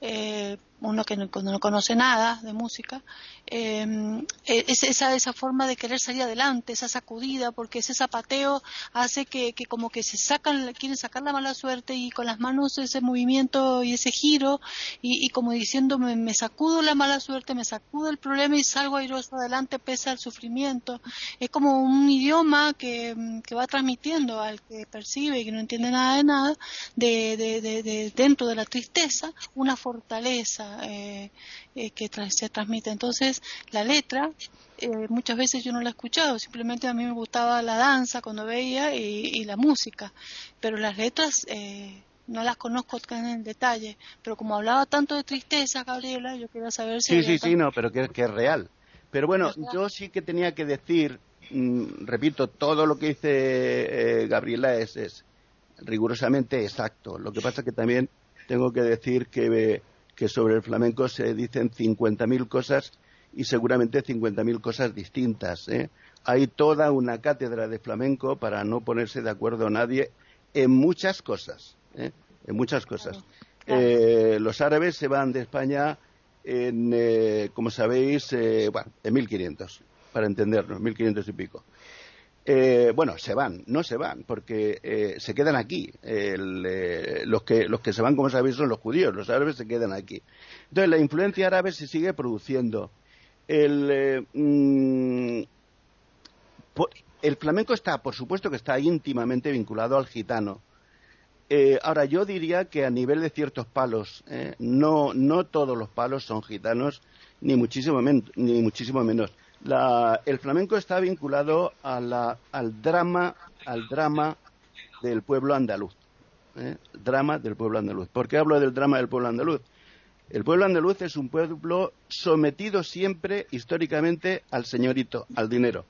eh, uno que no, no, conoce nada de música, em, e, es esa, esa forma de querer salir adelante, esa sacudida, porque ese zapateo hace que, como que se sacan, quieren sacar la mala suerte y con las manos ese movimiento y ese giro y, como diciendo me, sacudo la mala suerte, me sacudo el problema y salgo airoso adelante pese al sufrimiento. Es como un idioma que, que va transmitiendo al que percibe y que no entiende nada de nada, de, de dentro de la tristeza, una fortaleza eh, eh, que se transmite. Entonces, la letra, eh, muchas veces yo no la he escuchado, simplemente a mí me gustaba la danza cuando veía y, la música, pero las letras no las conozco en el detalle. Pero como hablaba tanto de tristeza, Gabriela, yo quería saber si... Sí, sí, sí, no, pero que, es real. Pero bueno, yo sí que tenía que decir, mm, repito, todo lo que dice Gabriela es, es rigurosamente exacto. Lo que pasa que también tengo que decir que que sobre el flamenco se dicen 50.000 cosas y seguramente 50.000 cosas distintas. ¿eh? Hay toda una cátedra de flamenco para no ponerse de acuerdo nadie en muchas cosas. ¿eh? En muchas cosas. Eh, los árabes se van de España en, como sabéis, bueno, en 1500, para entendernos, 1500 y pico. Eh, bueno, se van, no se van, porque eh, se quedan aquí. Eh, los, que, los que se van, como sabéis, son los judíos, los árabes se quedan aquí. Entonces, la influencia árabe se sigue produciendo. El, mm, el flamenco está, por supuesto que está íntimamente vinculado al gitano. ahora, yo diría que a nivel de ciertos palos, no, no todos los palos son gitanos, ni muchísimo, ni muchísimo menos el flamenco está vinculado al drama, al drama del pueblo andaluz. ¿eh? drama del pueblo andaluz. ¿Por qué hablo del drama del pueblo andaluz? El pueblo andaluz es un pueblo sometido siempre históricamente al señorito, al dinero.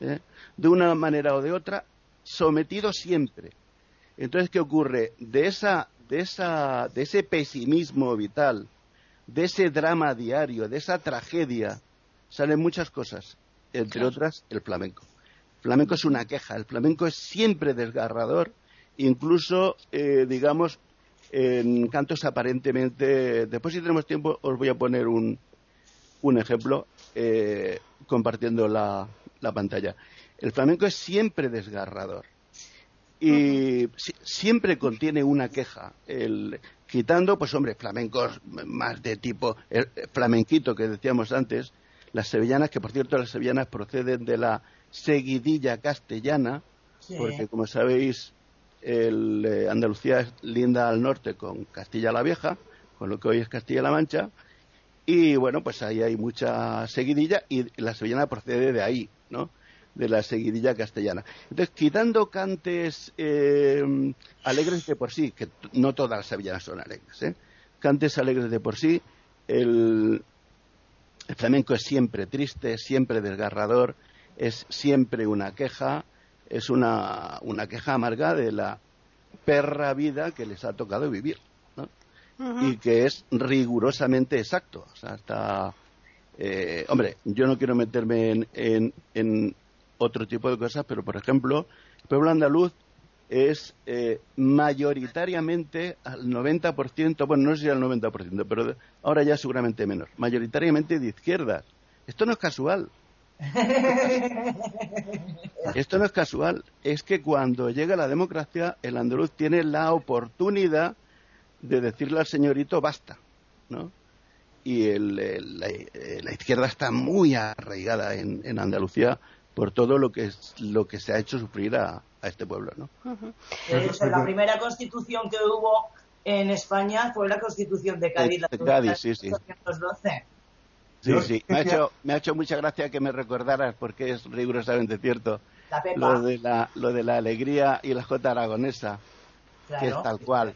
¿eh? De una manera o de otra, sometido siempre. Entonces, ¿qué ocurre? De, esa, de, esa, de ese pesimismo vital, de ese drama diario, de esa tragedia, salen muchas cosas, entre otras el flamenco. El flamenco es una queja, el flamenco es siempre desgarrador, incluso, eh, digamos, en cantos aparentemente. Después, si tenemos tiempo, os voy a poner un, un ejemplo eh, compartiendo la, la, pantalla. El flamenco es siempre desgarrador y siempre contiene una queja. El, quitando, pues hombre, flamencos más de tipo el flamenquito que decíamos antes, las sevillanas, que por cierto las sevillanas proceden de la seguidilla castellana, porque como sabéis, el, eh, Andalucía es linda al norte con Castilla la Vieja, con lo que hoy es Castilla-La Mancha, y bueno, pues ahí hay mucha seguidilla y la sevillana procede de ahí, ¿no? De la seguidilla castellana. Entonces, quitando cantes eh, alegres de por sí, que no todas las sevillanas son alegres, ¿eh? Cantes alegres de por sí, el, el flamenco es siempre triste, siempre desgarrador, es siempre una queja, es una, una queja amarga de la perra vida que les ha tocado vivir, ¿no? Y que es rigurosamente exacto. O sea, está, eh, hombre, yo no quiero meterme en, en, en, otro tipo de cosas, pero por ejemplo, el pueblo andaluz es eh, mayoritariamente al 90%, bueno, no sé si al 90%, pero ahora ya seguramente menos, mayoritariamente de izquierdas. Esto no es casual. [laughs] Esto no es casual, es que cuando llega la democracia, el andaluz tiene la oportunidad de decirle al señorito basta, ¿no? Y la, izquierda está muy arraigada en, Andalucía por todo lo que, lo que se ha hecho sufrir a, este pueblo, ¿no? la primera constitución que hubo en España fue la constitución de Cádiz, de, Cádiz, sí, sí. Sí, sí. Me ha, hecho, me ha hecho mucha gracia que me recordaras, porque es rigurosamente cierto, lo de, la, lo de la alegría y la Jota aragonesa, que es tal cual.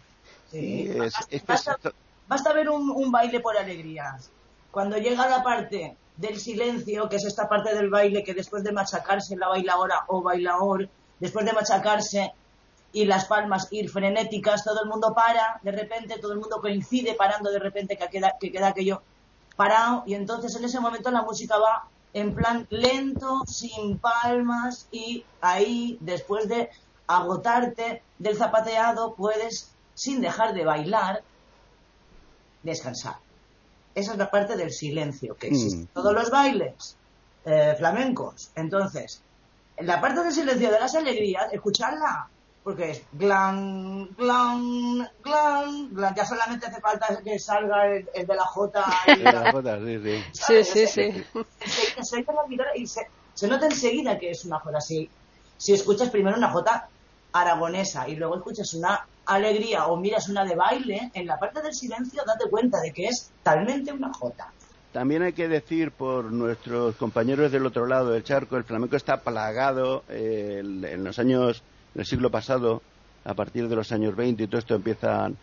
basta, ver un, baile por alegrías. Cuando llega la parte del silencio, que es esta parte del baile que después de machacarse la bailadora o bailador, después de machacarse y las palmas ir frenéticas, todo el mundo para, de repente todo el mundo coincide parando de repente que queda, que queda aquello parado y entonces en ese momento la música va en plan lento, sin palmas y ahí después de agotarte del zapateado puedes, sin dejar de bailar, descansar. Esa es la parte del silencio que existe. Mm. Todos los bailes eh, flamencos. Entonces, la parte del silencio de las alegrías, escucharla porque es glan, glan, glan, glan. Ya solamente hace falta que salga el, de la J. Y [laughs] la J, sí, sí. Sí, sí, sí. y se, se, nota enseguida que es una J. Si, si escuchas primero una J aragonesa y luego escuchas una alegría o miras una de baile, en la parte del silencio date cuenta de que es talmente una J. También hay que decir por nuestros compañeros del otro lado del charco, el flamenco está plagado eh, en los años en el siglo pasado, a partir de los años 20 y todo esto empiezan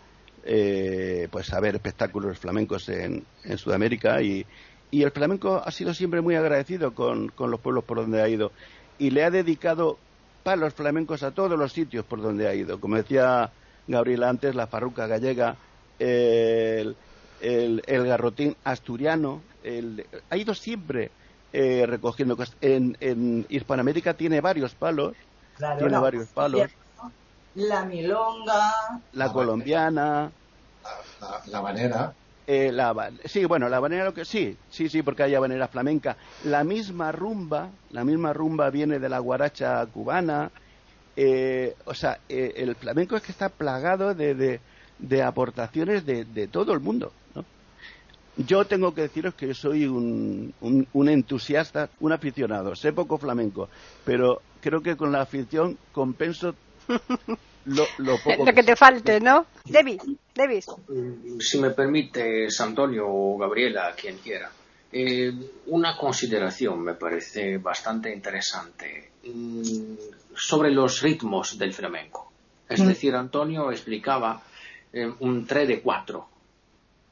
eh, pues a haber espectáculos flamencos en, Sudamérica y, el flamenco ha sido siempre muy agradecido con, con, los pueblos por donde ha ido y le ha dedicado palos flamencos a todos los sitios por donde ha ido. Como decía Gabriela antes, la farruca gallega, el, el, garrotín asturiano, ha ido siempre eh, recogiendo cosas. En, en Hispanoamérica tiene varios palos tiene varios palos. La milonga. La colombiana. La, la, habanera. Eh, sí, bueno, la habanera lo que sí, sí, sí, porque hay habanera flamenca. La misma rumba, la misma rumba viene de la guaracha cubana. Eh, o sea, eh, el flamenco es que está plagado de, de, aportaciones de, de, todo el mundo. Yo tengo que deciros que yo soy un, un, un entusiasta, un aficionado. Sé poco flamenco, pero creo que con la afición compenso [laughs] lo, lo poco que, te falte, ¿no? David, David. Si me permite, Antonio o Gabriela, quien quiera. Eh, una consideración me parece bastante interesante mm, sobre los ritmos del flamenco. Es mm. decir, Antonio explicaba eh, un 3 de 4.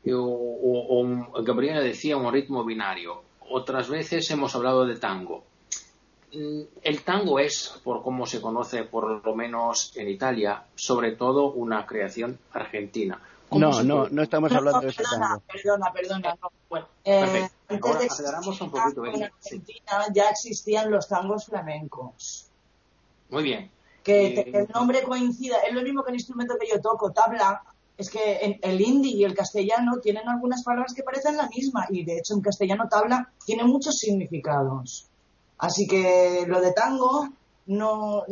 O, o, Gabriela decía un ritmo binario. Otras veces hemos hablado de tango. Mm, el tango es, por cómo se conoce por lo menos en Italia, sobre todo una creación argentina. No, no, no estamos hablando de ese tango. Perdona, perdona. Bueno, eh, antes de un poquito. En Argentina ya existían los tangos flamencos. Muy bien. Que, el nombre coincida, es lo mismo que el instrumento que yo toco, tabla, es que el hindi y el castellano tienen algunas palabras que parecen la misma y de hecho en castellano tabla tiene muchos significados. Así que lo de tango no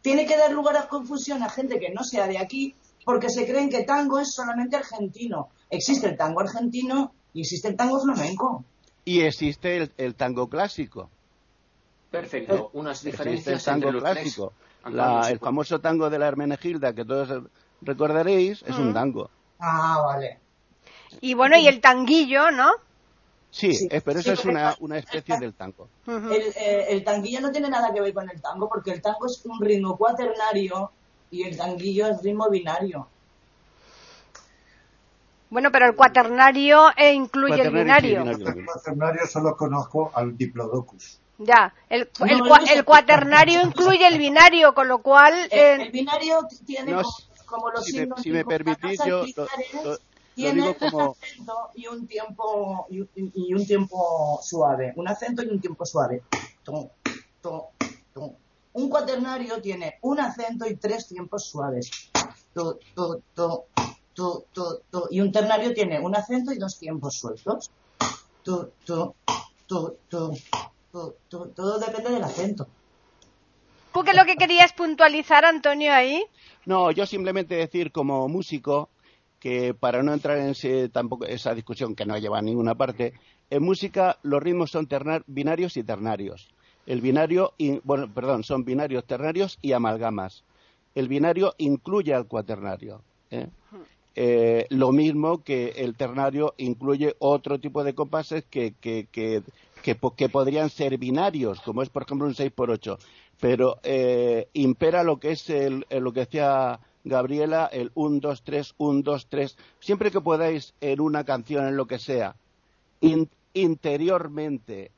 tiene que dar lugar a confusión a gente que no sea de aquí porque se creen que tango es solamente argentino. Existe el tango argentino y existe el tango flamenco. Y existe el tango clásico. Perfecto. Unas diferencias el tango clásico. el famoso tango de la Hermenegilda que todos recordaréis es un mm. tango. Ah, vale. Y bueno, y el tanguillo, ¿no? Sí, pero eso es una, una, especie del tango. Eh, el, tanguillo no tiene nada que ver con el tango porque el tango es un ritmo cuaternario y el tanguillo es ritmo binario. Bueno, pero el cuaternario e incluye el binario. el cuaternario solo conozco al diplodocus. Ya, el, el, cuaternario incluye el binario, con lo cual... El, binario tiene como, los si signos... Me, si me permitís, yo tiene un acento y un tiempo y, un tiempo suave, un acento y un tiempo suave. Un cuaternario tiene un acento y tres tiempos suaves. y un ternario tiene un acento y dos tiempos sueltos todo, depende del acento. ¿Tú qué es lo que querías puntualizar, Antonio, ahí? No, yo simplemente decir como músico que para no entrar en ese, tampoco esa discusión que no lleva a ninguna parte, en música los ritmos son binarios y ternarios. El binario, bueno, perdón, son binarios, ternarios y amalgamas. El binario incluye al cuaternario. ¿eh? Eh, lo mismo que el ternario incluye otro tipo de compases que, que, podrían ser binarios, como es por ejemplo un 6x8, pero eh, impera lo que es el, lo que decía Gabriela, el 1, 2, 3, 1, 2, 3. Siempre que podáis en una canción, en lo que sea, interiormente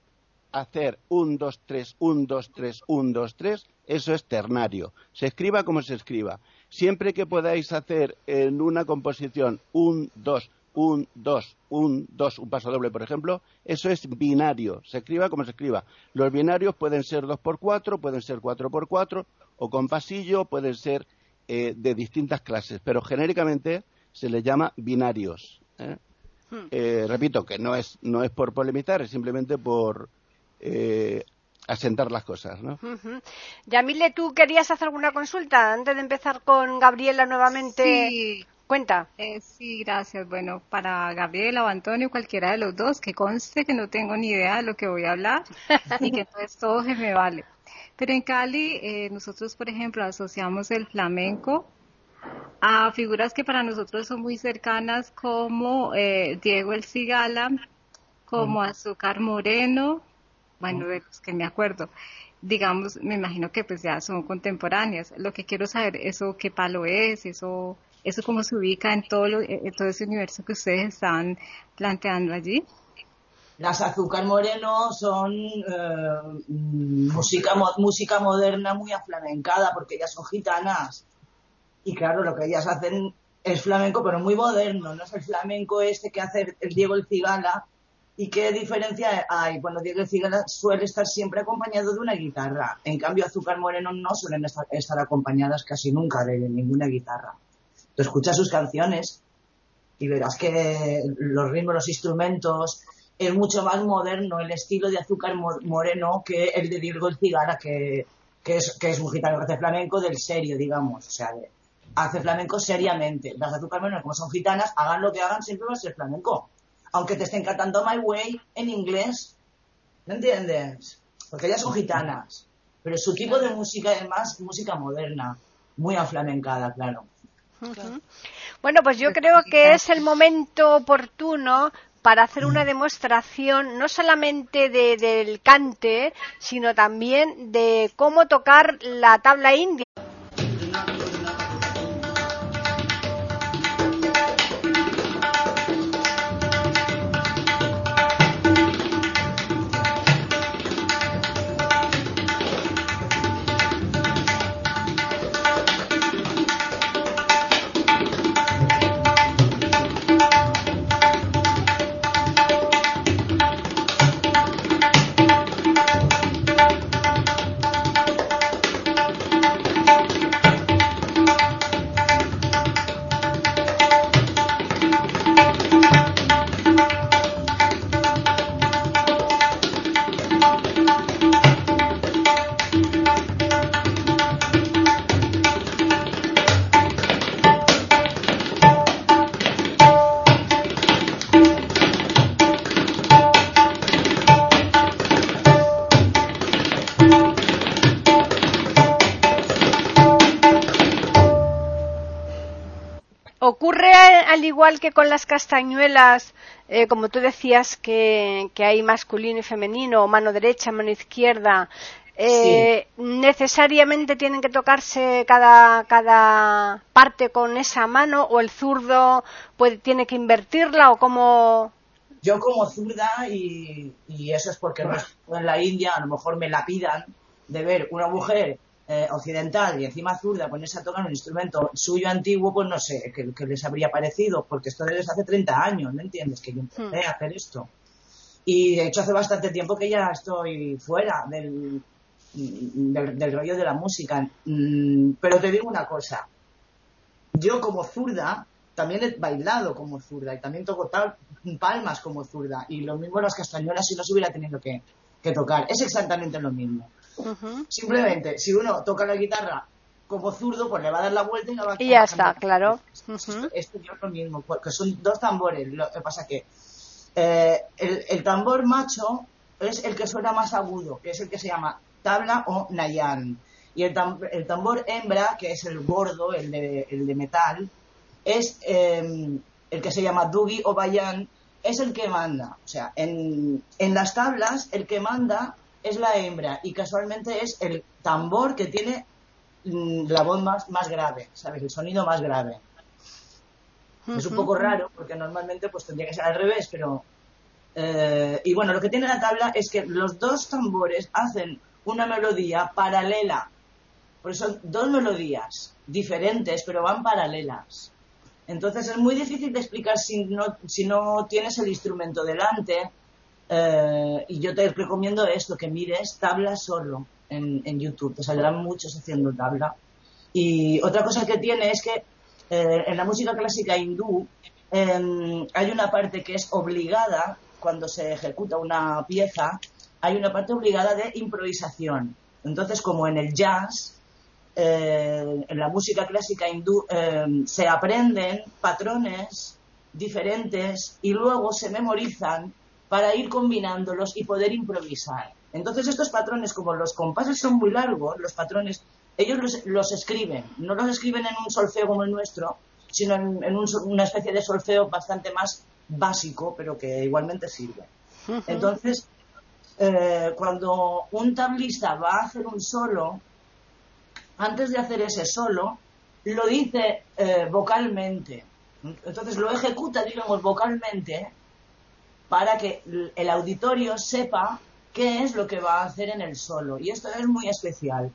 hacer 1, 2, 3, 1, 2, 3, 1, 2, 3, eso es ternario. Se escriba como se escriba. Siempre que podáis hacer en una composición 1, 2, un, dos, un, dos, un paso doble, por ejemplo, eso es binario. Se escriba como se escriba. Los binarios pueden ser dos por cuatro, pueden ser cuatro por cuatro, o con pasillo, pueden ser eh, de distintas clases, pero genéricamente se les llama binarios. ¿eh? Hmm. Eh, repito que no es, no es por polemizar, es simplemente por asentar las cosas, ¿no? Yamile, ¿tú querías hacer alguna consulta antes de empezar con Gabriela nuevamente? Sí. Cuenta. Eh, sí, gracias. Bueno, para Gabriela o Antonio, cualquiera de los dos, que conste que no tengo ni idea de lo que voy a hablar [laughs] y que entonces todo se me vale. Pero en Cali, eh, nosotros, por ejemplo, asociamos el flamenco a figuras que para nosotros son muy cercanas como eh, Diego el Cigala, como mm. Azúcar Moreno, bueno, de los que me acuerdo. Digamos, me imagino que pues ya son contemporáneas. Lo que quiero saber, eso qué palo es, eso ¿Eso cómo se ubica en todo, todo ese universo que ustedes están planteando allí? Las Azúcar Moreno son eh, música, música moderna muy aflamencada porque ellas son gitanas. Y claro, lo que ellas hacen es flamenco, pero muy moderno. No es el flamenco este que hace Diego el Cigala. ¿Y qué diferencia hay? Bueno, Diego el Cigala suele estar siempre acompañado de una guitarra. En cambio, Azúcar Moreno no suelen estar acompañadas casi nunca de ninguna guitarra. Tú escuchas sus canciones y verás que los ritmos, los instrumentos, es mucho más moderno el estilo de Azúcar Moreno que el de Diego el Cigara, que, es, que es un gitano que hace flamenco del serio, digamos. O sea, hace flamenco seriamente. Las Azúcar Moreno, como son gitanas, hagan lo que hagan, siempre va a ser flamenco. Aunque te estén cantando My Way en inglés. ¿No entiendes? Porque ellas son gitanas. Pero su tipo de música es más música moderna, muy aflamencada, claro. Bueno, pues yo creo que es el momento oportuno para hacer una demostración no solamente del cante, sino también de cómo tocar la tabla india. Igual que con las castañuelas, eh, como tú decías que, que, hay masculino y femenino, mano derecha, mano izquierda, eh, necesariamente tienen que tocarse cada, cada parte con esa mano o el zurdo puede, tiene que invertirla o cómo. Yo como zurda y, y eso es porque no en la India a lo mejor me la pidan de ver una mujer eh, occidental y encima zurda ponerse a tocar un instrumento suyo antiguo, pues no sé qué les habría parecido, porque esto desde hace 30 años, ¿me entiendes? Que yo empecé hmm. a hacer esto. Y de hecho hace bastante tiempo que ya estoy fuera del, del, rollo de la música. Mm, pero te digo una cosa, yo como zurda también he bailado como zurda y también toco tal, palmas como zurda y lo mismo las castañuelas si no se hubiera tenido que, que tocar. Es exactamente lo mismo. Simplemente, si uno toca la guitarra como zurdo, pues le va a dar la vuelta y la va a Y ya está, claro. Esto, es lo mismo, porque son dos tambores. Lo que pasa que eh, el, tambor macho es el que suena más agudo, que es el que se llama tabla o nayan. Y el, tambor hembra, que es el gordo, el de, el de metal, es em, el que se llama dugi o bayan, es el que manda. O sea, en, en las tablas, el que manda es la hembra y casualmente es el tambor que tiene mm, la voz más, más grave, ¿sabes? El sonido más grave. Es un poco raro porque normalmente pues tendría que ser al revés, pero... Eh, y bueno, lo que tiene la tabla es que los dos tambores hacen una melodía paralela. Porque son dos melodías diferentes, pero van paralelas. Entonces es muy difícil de explicar si no, si no tienes el instrumento delante eh, y yo te recomiendo esto, que mires tabla solo en, en, YouTube. Te saldrán muchos haciendo tabla. Y otra cosa que tiene es que eh, en la música clásica hindú em, hay una parte que es obligada cuando se ejecuta una pieza, hay una parte obligada de improvisación. Entonces, como en el jazz, eh, en la música clásica hindú, em, se aprenden patrones diferentes y luego se memorizan para ir combinándolos y poder improvisar. Entonces estos patrones, como los compases son muy largos, los patrones, ellos los, escriben, no los escriben en un solfeo como el nuestro, sino en, una especie de solfeo bastante más básico, pero que igualmente sirve. Entonces, eh, cuando un tablista va a hacer un solo, antes de hacer ese solo, lo dice eh, vocalmente. Entonces lo ejecuta, digamos, vocalmente para que el auditorio sepa qué es lo que va a hacer en el solo. Y esto es muy especial,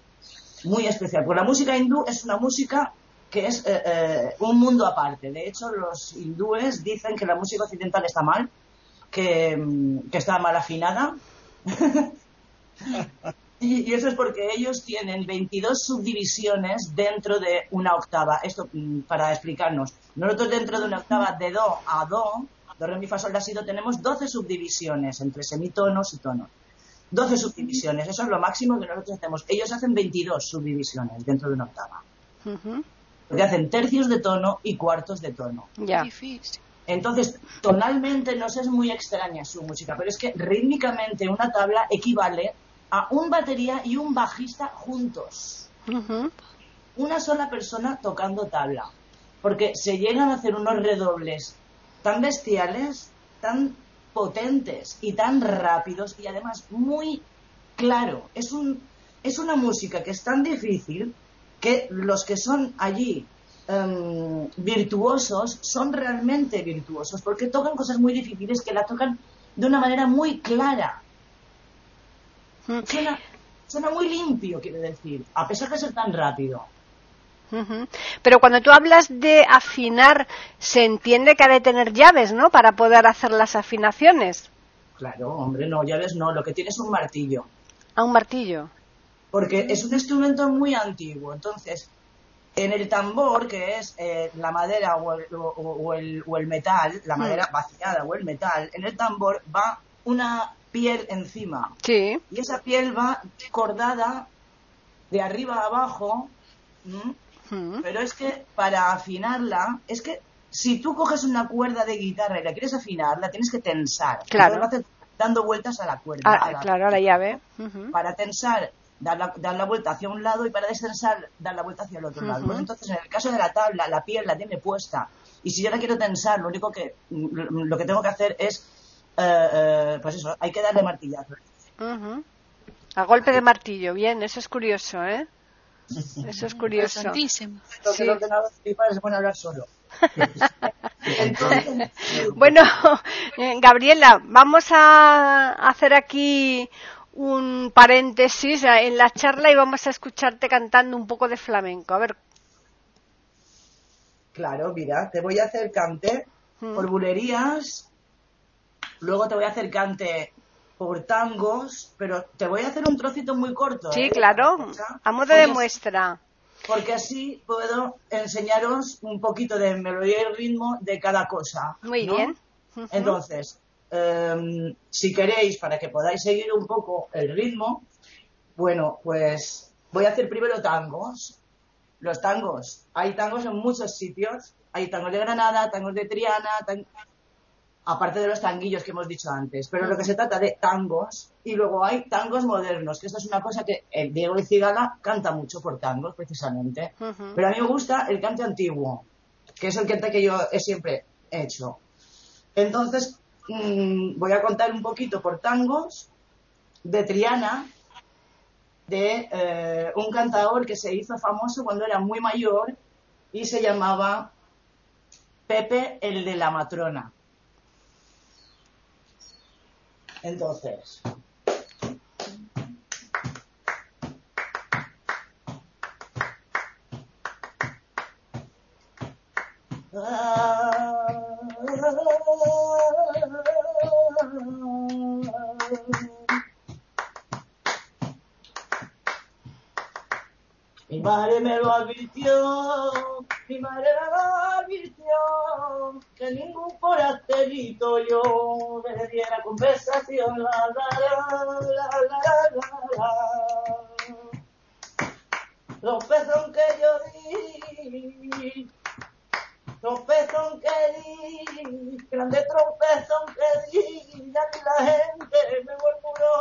muy especial. Porque la música hindú es una música que es eh, eh, un mundo aparte. De hecho, los hindúes dicen que la música occidental está mal, que, mm, está mal afinada. [laughs] y, eso es porque ellos tienen 22 subdivisiones dentro de una octava. Esto mm, para explicarnos. Nosotros dentro de una octava de do a do do, re, mi, fa, sol, la, si, do, tenemos 12 subdivisiones entre semitonos y tonos. 12 subdivisiones, eso es lo máximo que nosotros hacemos. Ellos hacen 22 subdivisiones dentro de una octava. Porque hacen tercios de tono y cuartos de tono. Ya. Entonces, tonalmente no sé, es muy extraña su música, pero es que rítmicamente una tabla equivale a un batería y un bajista juntos. Una sola persona tocando tabla. Porque se llegan a hacer unos redobles tan bestiales, tan potentes y tan rápidos y además muy claro. Es, un, es una música que es tan difícil que los que son allí em, virtuosos son realmente virtuosos porque tocan cosas muy difíciles que la tocan de una manera muy clara. Hmm. Suena, suena muy limpio, quiero decir, a pesar de ser tan rápido. Pero cuando tú hablas de afinar, se entiende que ha de tener llaves, ¿no? Para poder hacer las afinaciones. Claro, hombre, no, llaves no, lo que tiene es un martillo. ¿A un martillo? Porque es un instrumento muy antiguo, entonces, en el tambor, que es eh, la madera o el, o, el, metal, la mm. madera vaciada o el metal, en el tambor va una piel encima. Sí. Y esa piel va cordada de arriba a abajo pero es que para afinarla, es que si tú coges una cuerda de guitarra y la quieres afinar, la tienes que tensar. Claro. dando vueltas a la cuerda. Ah, claro, a la llave. Para tensar, dar la, dar la, vuelta hacia un lado y para destensar, dar la vuelta hacia el otro lado. entonces, en el caso de la tabla, la piel la tiene puesta Y si yo la quiero tensar, lo único que, lo que tengo que hacer es, eh, eh, pues eso, hay que darle martillazo. A golpe de martillo, bien, eso es curioso, ¿eh? Eso es curioso. Sí. Se pone a hablar solo. [laughs] bueno, Gabriela, vamos a hacer aquí un paréntesis en la charla y vamos a escucharte cantando un poco de flamenco. A ver. Claro, mira, te voy a hacer cante mm. por bulerías, luego te voy a hacer cante por tangos, pero te voy a hacer un trocito muy corto. Sí, ¿eh? claro, a modo de muestra. Porque así puedo enseñaros un poquito de melodía y ritmo de cada cosa. Muy bien. Entonces, Em, si queréis, para que podáis seguir un poco el ritmo, bueno, pues voy a hacer primero tangos. Los tangos, hay tangos en muchos sitios. Hay tangos de Granada, tangos de Triana, aparte de los tanguillos que hemos dicho antes. Pero lo que se trata de tangos, y luego hay tangos modernos, que esto es una cosa que el Diego y Cigala canta mucho por tangos, precisamente. Pero a mí me gusta el cante antiguo, que es el cante que yo he siempre hecho. Entonces, Mm, voy a contar un poquito por tangos de Triana, de eh, un cantador que se hizo famoso cuando era muy mayor y se llamaba Pepe el de la matrona. Entonces, Mi madre me lo advirtió, mi madre me lo advirtió, que ningún forasterito yo me diera conversación. La, la, la, la, la, la, la. Los pesos que yo di tropezón que di, grande tropezón que di, y aquí la gente me murmuró.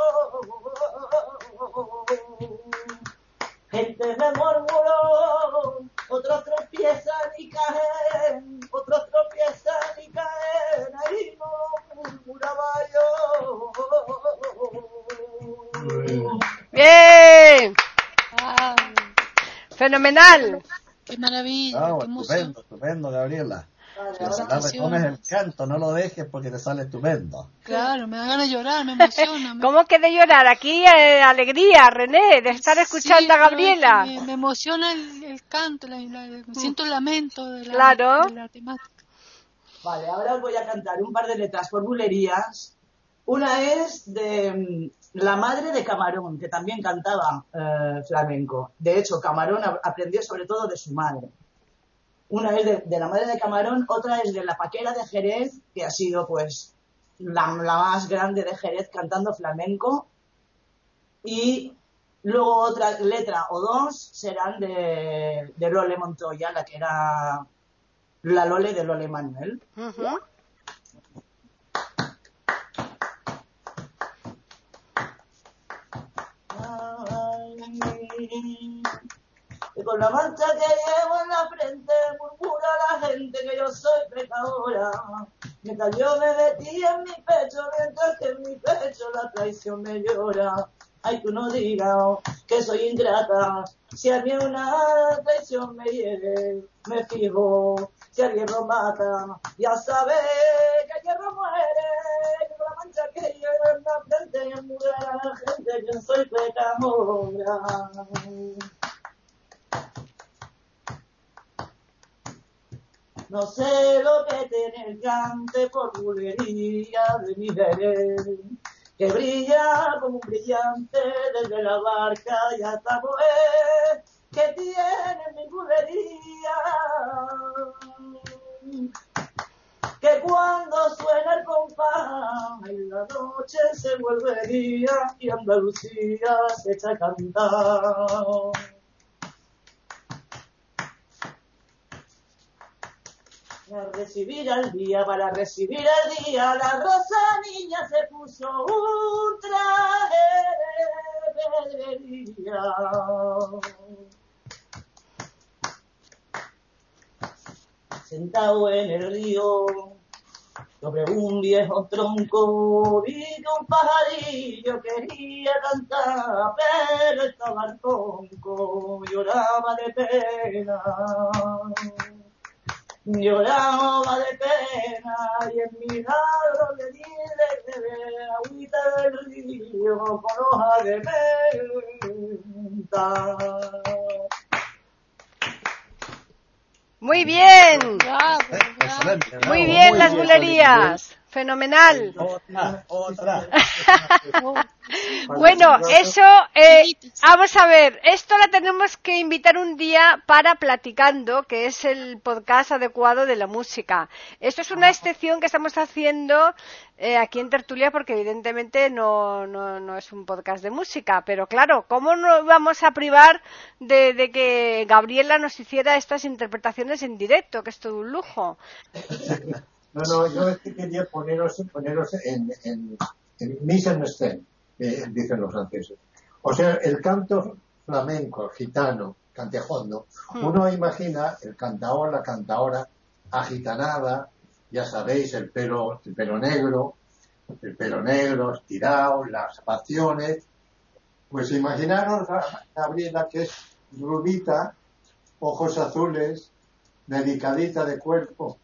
Gente me murmuró, otros tropiezan y caen, otros tropiezan y caen, ahí no murmuraba yo. Bien. Fenomenal. Qué maravilla. Ah, estupendo, estupendo, Gabriela. Si pones el canto, no lo dejes porque te sale estupendo. Claro, me da ganas de llorar, me emociona. ¿Cómo que de llorar? Aquí eh, alegría, René, de estar escuchando a Gabriela. Me, emociona el, canto, me siento el lamento de la, claro. de la temática. Vale, ahora voy a cantar un par de letras por bulerías. Una es de mm, la madre de Camarón, que también cantaba eh, flamenco. De hecho, Camarón aprendió sobre todo de su madre. Una es de, la madre de Camarón, otra es de la paquera de Jerez, que ha sido pues la, más grande de Jerez cantando flamenco. Y luego otra letra o dos serán de, Lole Montoya, la que era la Lole de Lole Manuel. Y con la mancha que llevo en la frente murmura la gente que yo soy pecadora. Mientras yo me metí en mi pecho, mientras que en mi pecho la traición me llora. Ay, tú no digas que soy ingrata. Si a mí una traición me hiere, me fijo. Si alguien lo mata, ya sabe que el hierro muere. Llevo en la frente murmura la gente que soy pecadora. No sé lo que tiene el cante por bulería de mi Jerez, que brilla como un brillante desde la barca y hasta poder, que tiene mi bulería. Que cuando suena el compás, en la noche se vuelve y Andalucía se echa a cantar. Para recibir al día, para recibir al día, la rosa niña se puso un traje de sentado en el río, sobre un viejo tronco vi que un pajarillo quería cantar, pero estaba el tronco, lloraba de pena. Lloraba de pena y en mi lado le di de beber agüita del río con hoja de menta. Muy bien. Bravo, Excelente. Muy bien las bien, bulerías. Fenomenal. Otra, otra. [laughs] Bueno, eso, eh, vamos a ver, esto la tenemos que invitar un día para Platicando, que es el podcast adecuado de la música. Esto es una excepción que estamos haciendo eh, aquí en Tertulia porque evidentemente no, no, no es un podcast de música, pero claro, ¿cómo nos vamos a privar de, de que Gabriela nos hiciera estas interpretaciones en directo, que es todo un lujo? [laughs] No, no, yo es que quería poneros, poneros en, en, en mise en scène, eh, dicen los franceses. O sea, el canto flamenco, gitano, cantejondo, uno imagina el cantaor, la cantaora agitanada, ya sabéis, el pelo, el pelo negro, el pelo negro, estirado, las facciones. Pues imaginaros a Gabriela que es rubita, ojos azules, delicadita de cuerpo.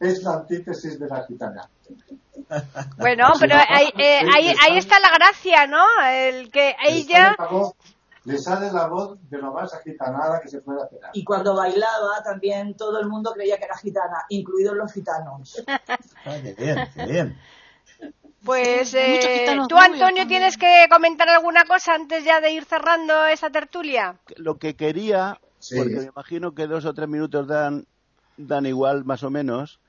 Es la antítesis de la gitana. Bueno, pero ahí, eh, ahí, ahí está la gracia, ¿no? El que ella... Le sale la voz- Le sale la voz de lo más agitanada que se puede hacer. Y cuando bailaba también todo el mundo creía que era gitana, incluidos los gitanos. [laughs] Ah, qué bien, qué bien. Pues eh, tú, Antonio, tienes que comentar alguna cosa antes ya de ir cerrando esa tertulia. Lo que quería, Sí. porque me imagino que dos o tres minutos dan, dan igual más o menos,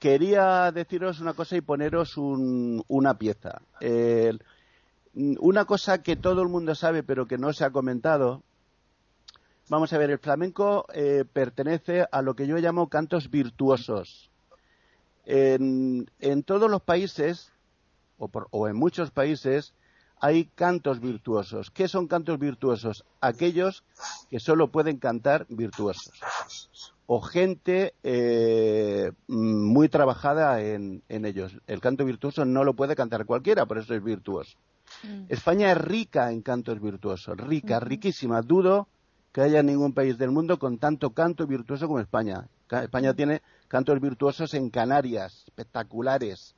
quería deciros una cosa y poneros un- una pieza. Una cosa que todo el mundo sabe pero que no se ha comentado. Vamos a ver, el flamenco eh, pertenece a lo que yo llamo cantos virtuosos. En, en todos los países, o, por- o en muchos países, hay cantos virtuosos. ¿Qué son cantos virtuosos? Aquellos que solo pueden cantar virtuosos. O gente eh, mm, muy trabajada en, en ellos. El canto virtuoso no lo puede cantar cualquiera, por eso es virtuoso. España es rica en cantos virtuosos, rica, riquísima. Dudo que haya ningún país del mundo con tanto canto virtuoso como España. España tiene cantos virtuosos en Canarias, espectaculares.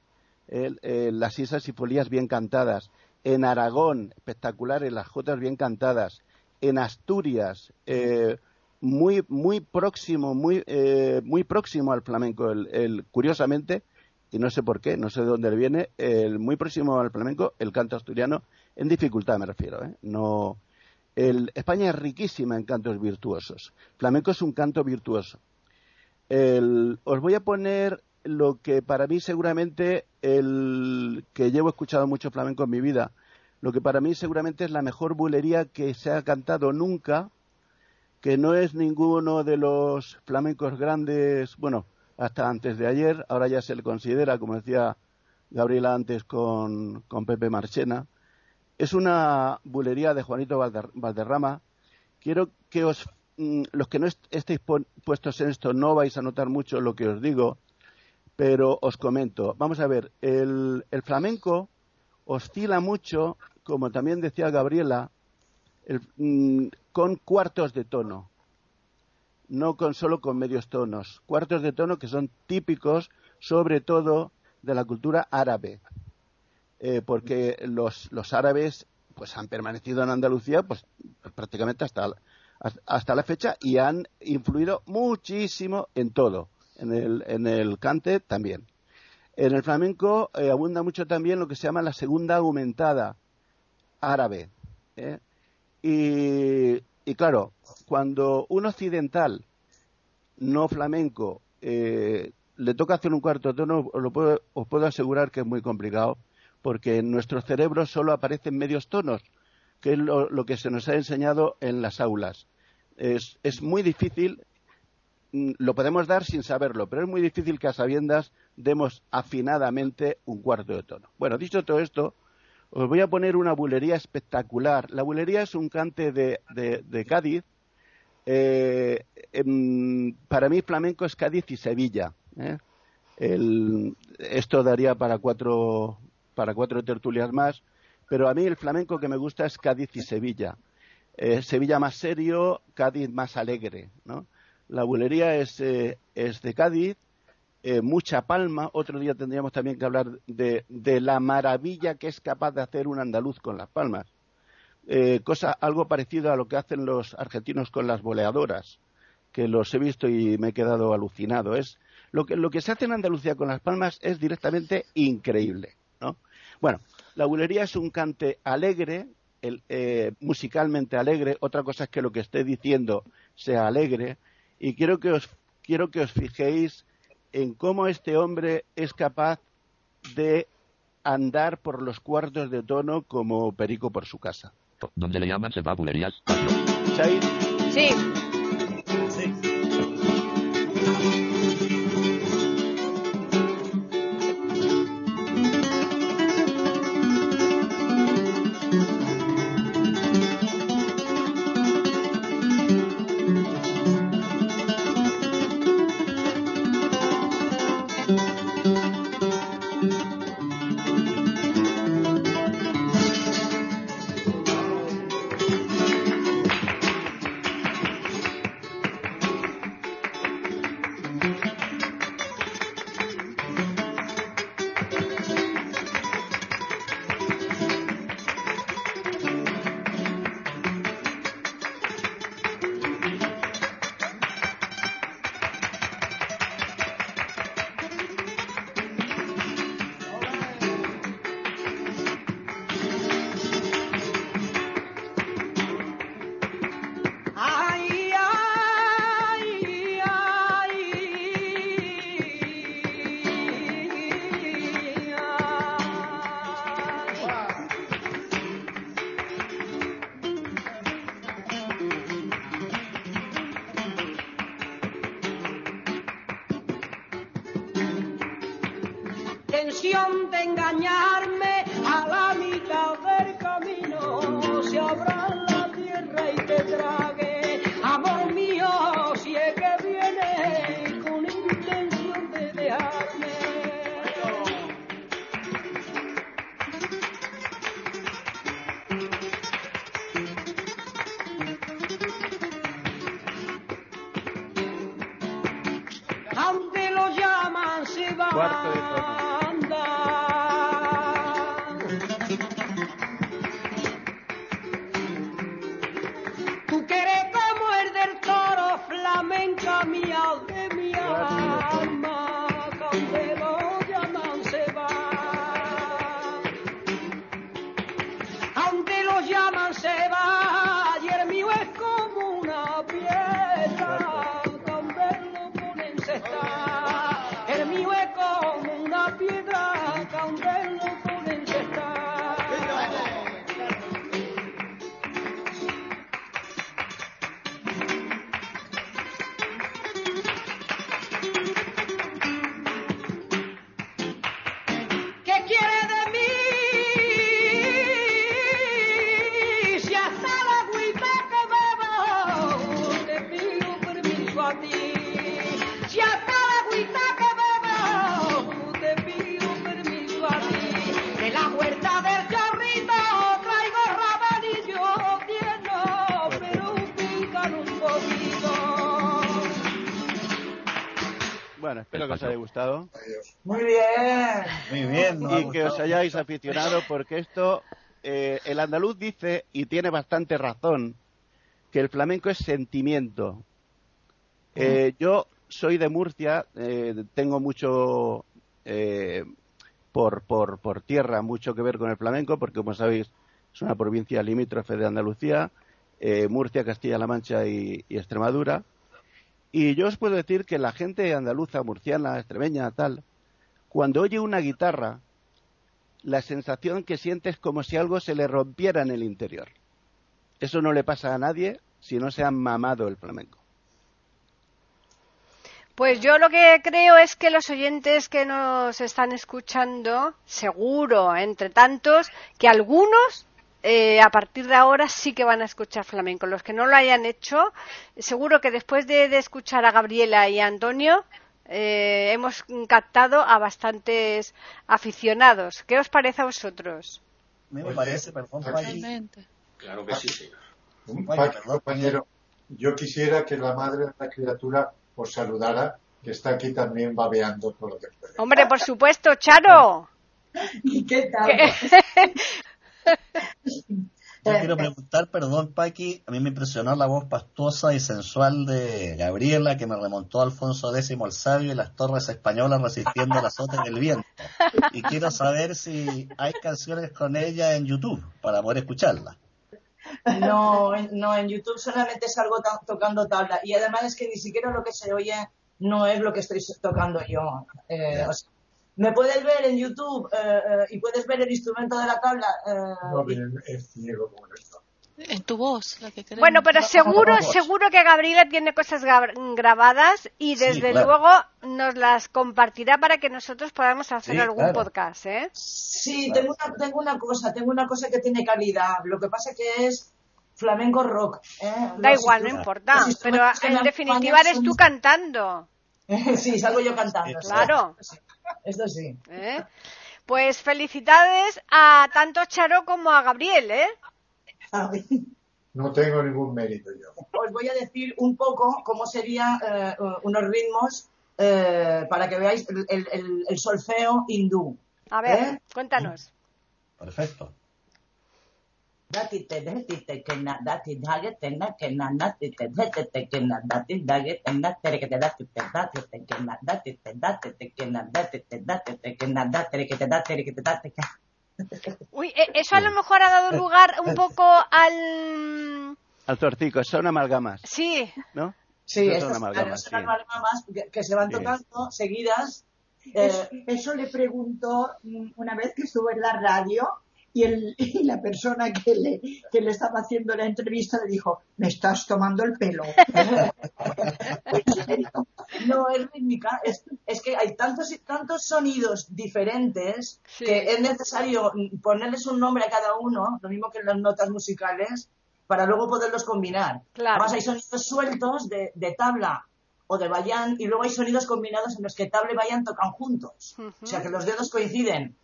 El- eh, las islas y folías bien cantadas. En Aragón, espectaculares, las jotas bien cantadas. En Asturias, eh, muy, muy próximo, muy, eh, muy próximo al flamenco. El, curiosamente, y no sé por qué, no sé de dónde le viene, el muy próximo al flamenco, el canto asturiano, en dificultad me refiero, ¿eh? No, el, España es riquísima en cantos virtuosos. Flamenco es un canto virtuoso. El- os voy a poner lo que para mí seguramente, el que llevo escuchado mucho flamenco en mi vida, lo que para mí seguramente es la mejor bulería que se ha cantado nunca, que no es ninguno de los flamencos grandes, bueno, hasta antes de ayer, ahora ya se le considera, como decía Gabriela antes con, con Pepe Marchena, es una bulería de Juanito Valder- Valderrama. Quiero que os, mm, los que no est- estéis puestos en esto, no vais a notar mucho lo que os digo, pero os comento. Vamos a ver, el, el flamenco oscila mucho, como también decía Gabriela, mm, con cuartos de tono no con solo con medios tonos, cuartos de tono que son típicos, sobre todo, de la cultura árabe, Eh, porque los, los árabes pues han permanecido en Andalucía pues prácticamente hasta hasta la fecha y han influido muchísimo en todo, en el, en el cante también. En el flamenco eh, abunda mucho también lo que se llama la segunda aumentada árabe. ¿eh? Y, claro, cuando un occidental no flamenco eh, le toca hacer un cuarto tono, os, lo puedo, os puedo asegurar que es muy complicado, porque en nuestro cerebro solo aparecen medios tonos, que es lo, lo que se nos ha enseñado en las aulas. Es, es muy difícil, mm, lo podemos dar sin saberlo, pero es muy difícil que a sabiendas demos afinadamente un cuarto de tono. Bueno, dicho todo esto, os voy a poner una bulería espectacular. La bulería es un cante de, Cádiz Eh, em, para mí flamenco es Cádiz y Sevilla. ¿eh? esto daría para cuatro, para cuatro tertulias más, pero a mí el flamenco que me gusta es Cádiz y Sevilla. Eh, Sevilla más serio, Cádiz más alegre. La bulería es de Cádiz, eh, mucha palma. Otro día tendríamos también que hablar de, la maravilla que es capaz de hacer un andaluz con las palmas. cosa algo parecido a lo que hacen los argentinos con las boleadoras, que los he visto y me he quedado alucinado. Es lo que, lo que se hace en Andalucía con las palmas es directamente increíble. ¿no? Bueno, la bulería es un cante alegre, eh, musicalmente alegre. Otra cosa es que lo que esté diciendo sea alegre. Y quiero que os, quiero que os fijéis en cómo este hombre es capaz de andar por los cuartos de tono como perico por su casa. ¿Dónde le llaman se va bulerías? Sí. Espero que Muy bien. Muy bien. Y que os hayáis aficionado porque esto, eh, el andaluz dice, y tiene bastante razón, que el flamenco es sentimiento. Eh, yo soy de Murcia, eh, tengo mucho por, por, por tierra, mucho que ver con el flamenco, porque como sabéis es una provincia limítrofe de Andalucía, Murcia, Castilla-La Mancha y Extremadura. Y yo os puedo decir que la gente andaluza, murciana, extremeña, tal, cuando oye una guitarra, la sensación que siente es como si algo se le rompiera en el interior. Eso no le pasa a nadie si no se han mamado el flamenco. Pues yo lo que creo es que los oyentes que nos están escuchando, seguro, entre tantos, que algunos eh, a partir de ahora sí que van a escuchar flamenco. Los que no lo hayan hecho, seguro que después de, escuchar a Gabriela y a Antonio, eh, hemos captado a bastantes aficionados. ¿Qué os parece a vosotros? Me parece, perdón, Claro que sí, señor. Perdón, compañero. Yo quisiera que la madre de la criatura os saludara, que está aquí también babeando todo lo que puede. Hombre, por supuesto, Charo. [laughs] ¿Y qué tal? [laughs] Yo quiero preguntar, perdón, Paqui, a mí me impresionó la voz pastosa y sensual de Gabriela, que me remontó a Alfonso X el Sabio y las torres españolas resistiendo el azote del viento. Y quiero saber si hay canciones con ella en YouTube para poder escucharla. No, no, en YouTube solamente salgo tocando tabla. Y además es que ni siquiera lo que se oye no es lo que estoy tocando yo. Eh, me puedes ver en YouTube eh, eh, y puedes ver el instrumento de la tabla. Eh, ciego como En tu voz, la que Bueno, pero seguro, seguro que Gabriela tiene cosas grabadas y desde luego nos las compartirá para que nosotros podamos hacer algún podcast, ¿eh? Sí, tengo una, tengo una cosa, tengo una cosa que tiene calidad. Lo que pasa que es flamenco rock. Da igual, no importa. Pero en definitiva eres tú cantando. [laughs] sí, salgo yo cantando. Claro. Esto sí. ¿Eh? Pues felicidades a tanto Charo como a Gabriel, ¿eh? No tengo ningún mérito yo. Os voy a decir un poco cómo serían eh, unos ritmos eh, para que veáis el, solfeo hindú. A ver, cuéntanos. Perfecto. Dati te dati te que na dati dage te na que na dati te dati te que na dati dage te na tere que te dati te dati te que na dati te dati te que na dati te dati te que na dati tere que te dati tere que te dati [laughs] Uy, eso a lo mejor ha dado lugar un poco al... Al tortico, son amalgamas. Sí. ¿No? Sí, son amalgamas, son amalgamas que, se van tocando seguidas. Eh, eso le preguntó una vez que estuvo en la radio y, el, [laughs] y la persona que le, que le estaba haciendo la entrevista le dijo, me estás tomando el pelo. [laughs] no, es rítmica, es, es, que hay tantos y tantos sonidos diferentes que es necesario ponerles un nombre a cada uno, lo mismo que en las notas musicales, para luego poderlos combinar. Además hay sonidos sueltos de, de tabla o de bayán y luego hay sonidos combinados en los que tabla y bayán tocan juntos. O sea que los dedos coinciden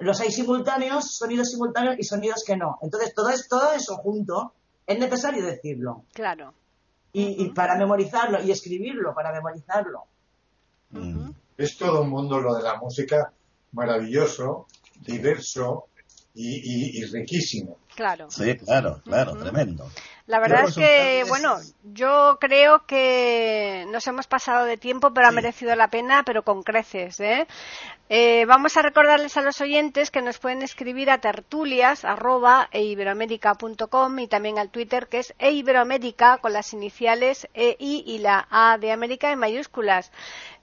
los hay simultáneos, sonidos simultáneos y sonidos que no. Entonces, todo, es, todo eso junto es necesario decirlo. Claro. Y, para memorizarlo y escribirlo para memorizarlo. Es todo un mundo lo de la música maravilloso, diverso y, riquísimo. Claro. Sí, claro, claro, tremendo. La verdad es que, bueno, yo creo que nos hemos pasado de tiempo, pero ha merecido la pena, pero con creces. ¿eh? ¿eh? vamos a recordarles a los oyentes que nos pueden escribir a tertulias y también al Twitter que es eiberoamérica con las iniciales EI y la A de América en mayúsculas.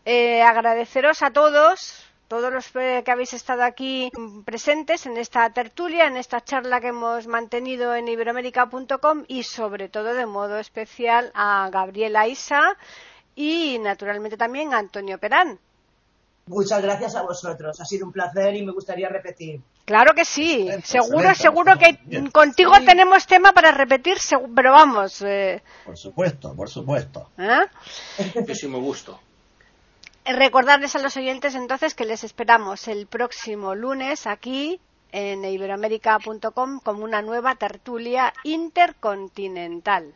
Eh, agradeceros a todos todos los que habéis estado aquí presentes en esta tertulia, en esta charla que hemos mantenido en iberoamérica.com y sobre todo de modo especial a Gabriela Isa y naturalmente también a Antonio Perán. Muchas gracias a vosotros. Ha sido un placer y me gustaría repetir. Claro que sí. seguro, seguro que contigo tenemos tema para repetir, pero vamos. Eh. Por supuesto, por supuesto. ¿Eh? Muchísimo gusto. Recordarles a los oyentes entonces que les esperamos el próximo lunes aquí en iberoamérica.com como una nueva tertulia intercontinental.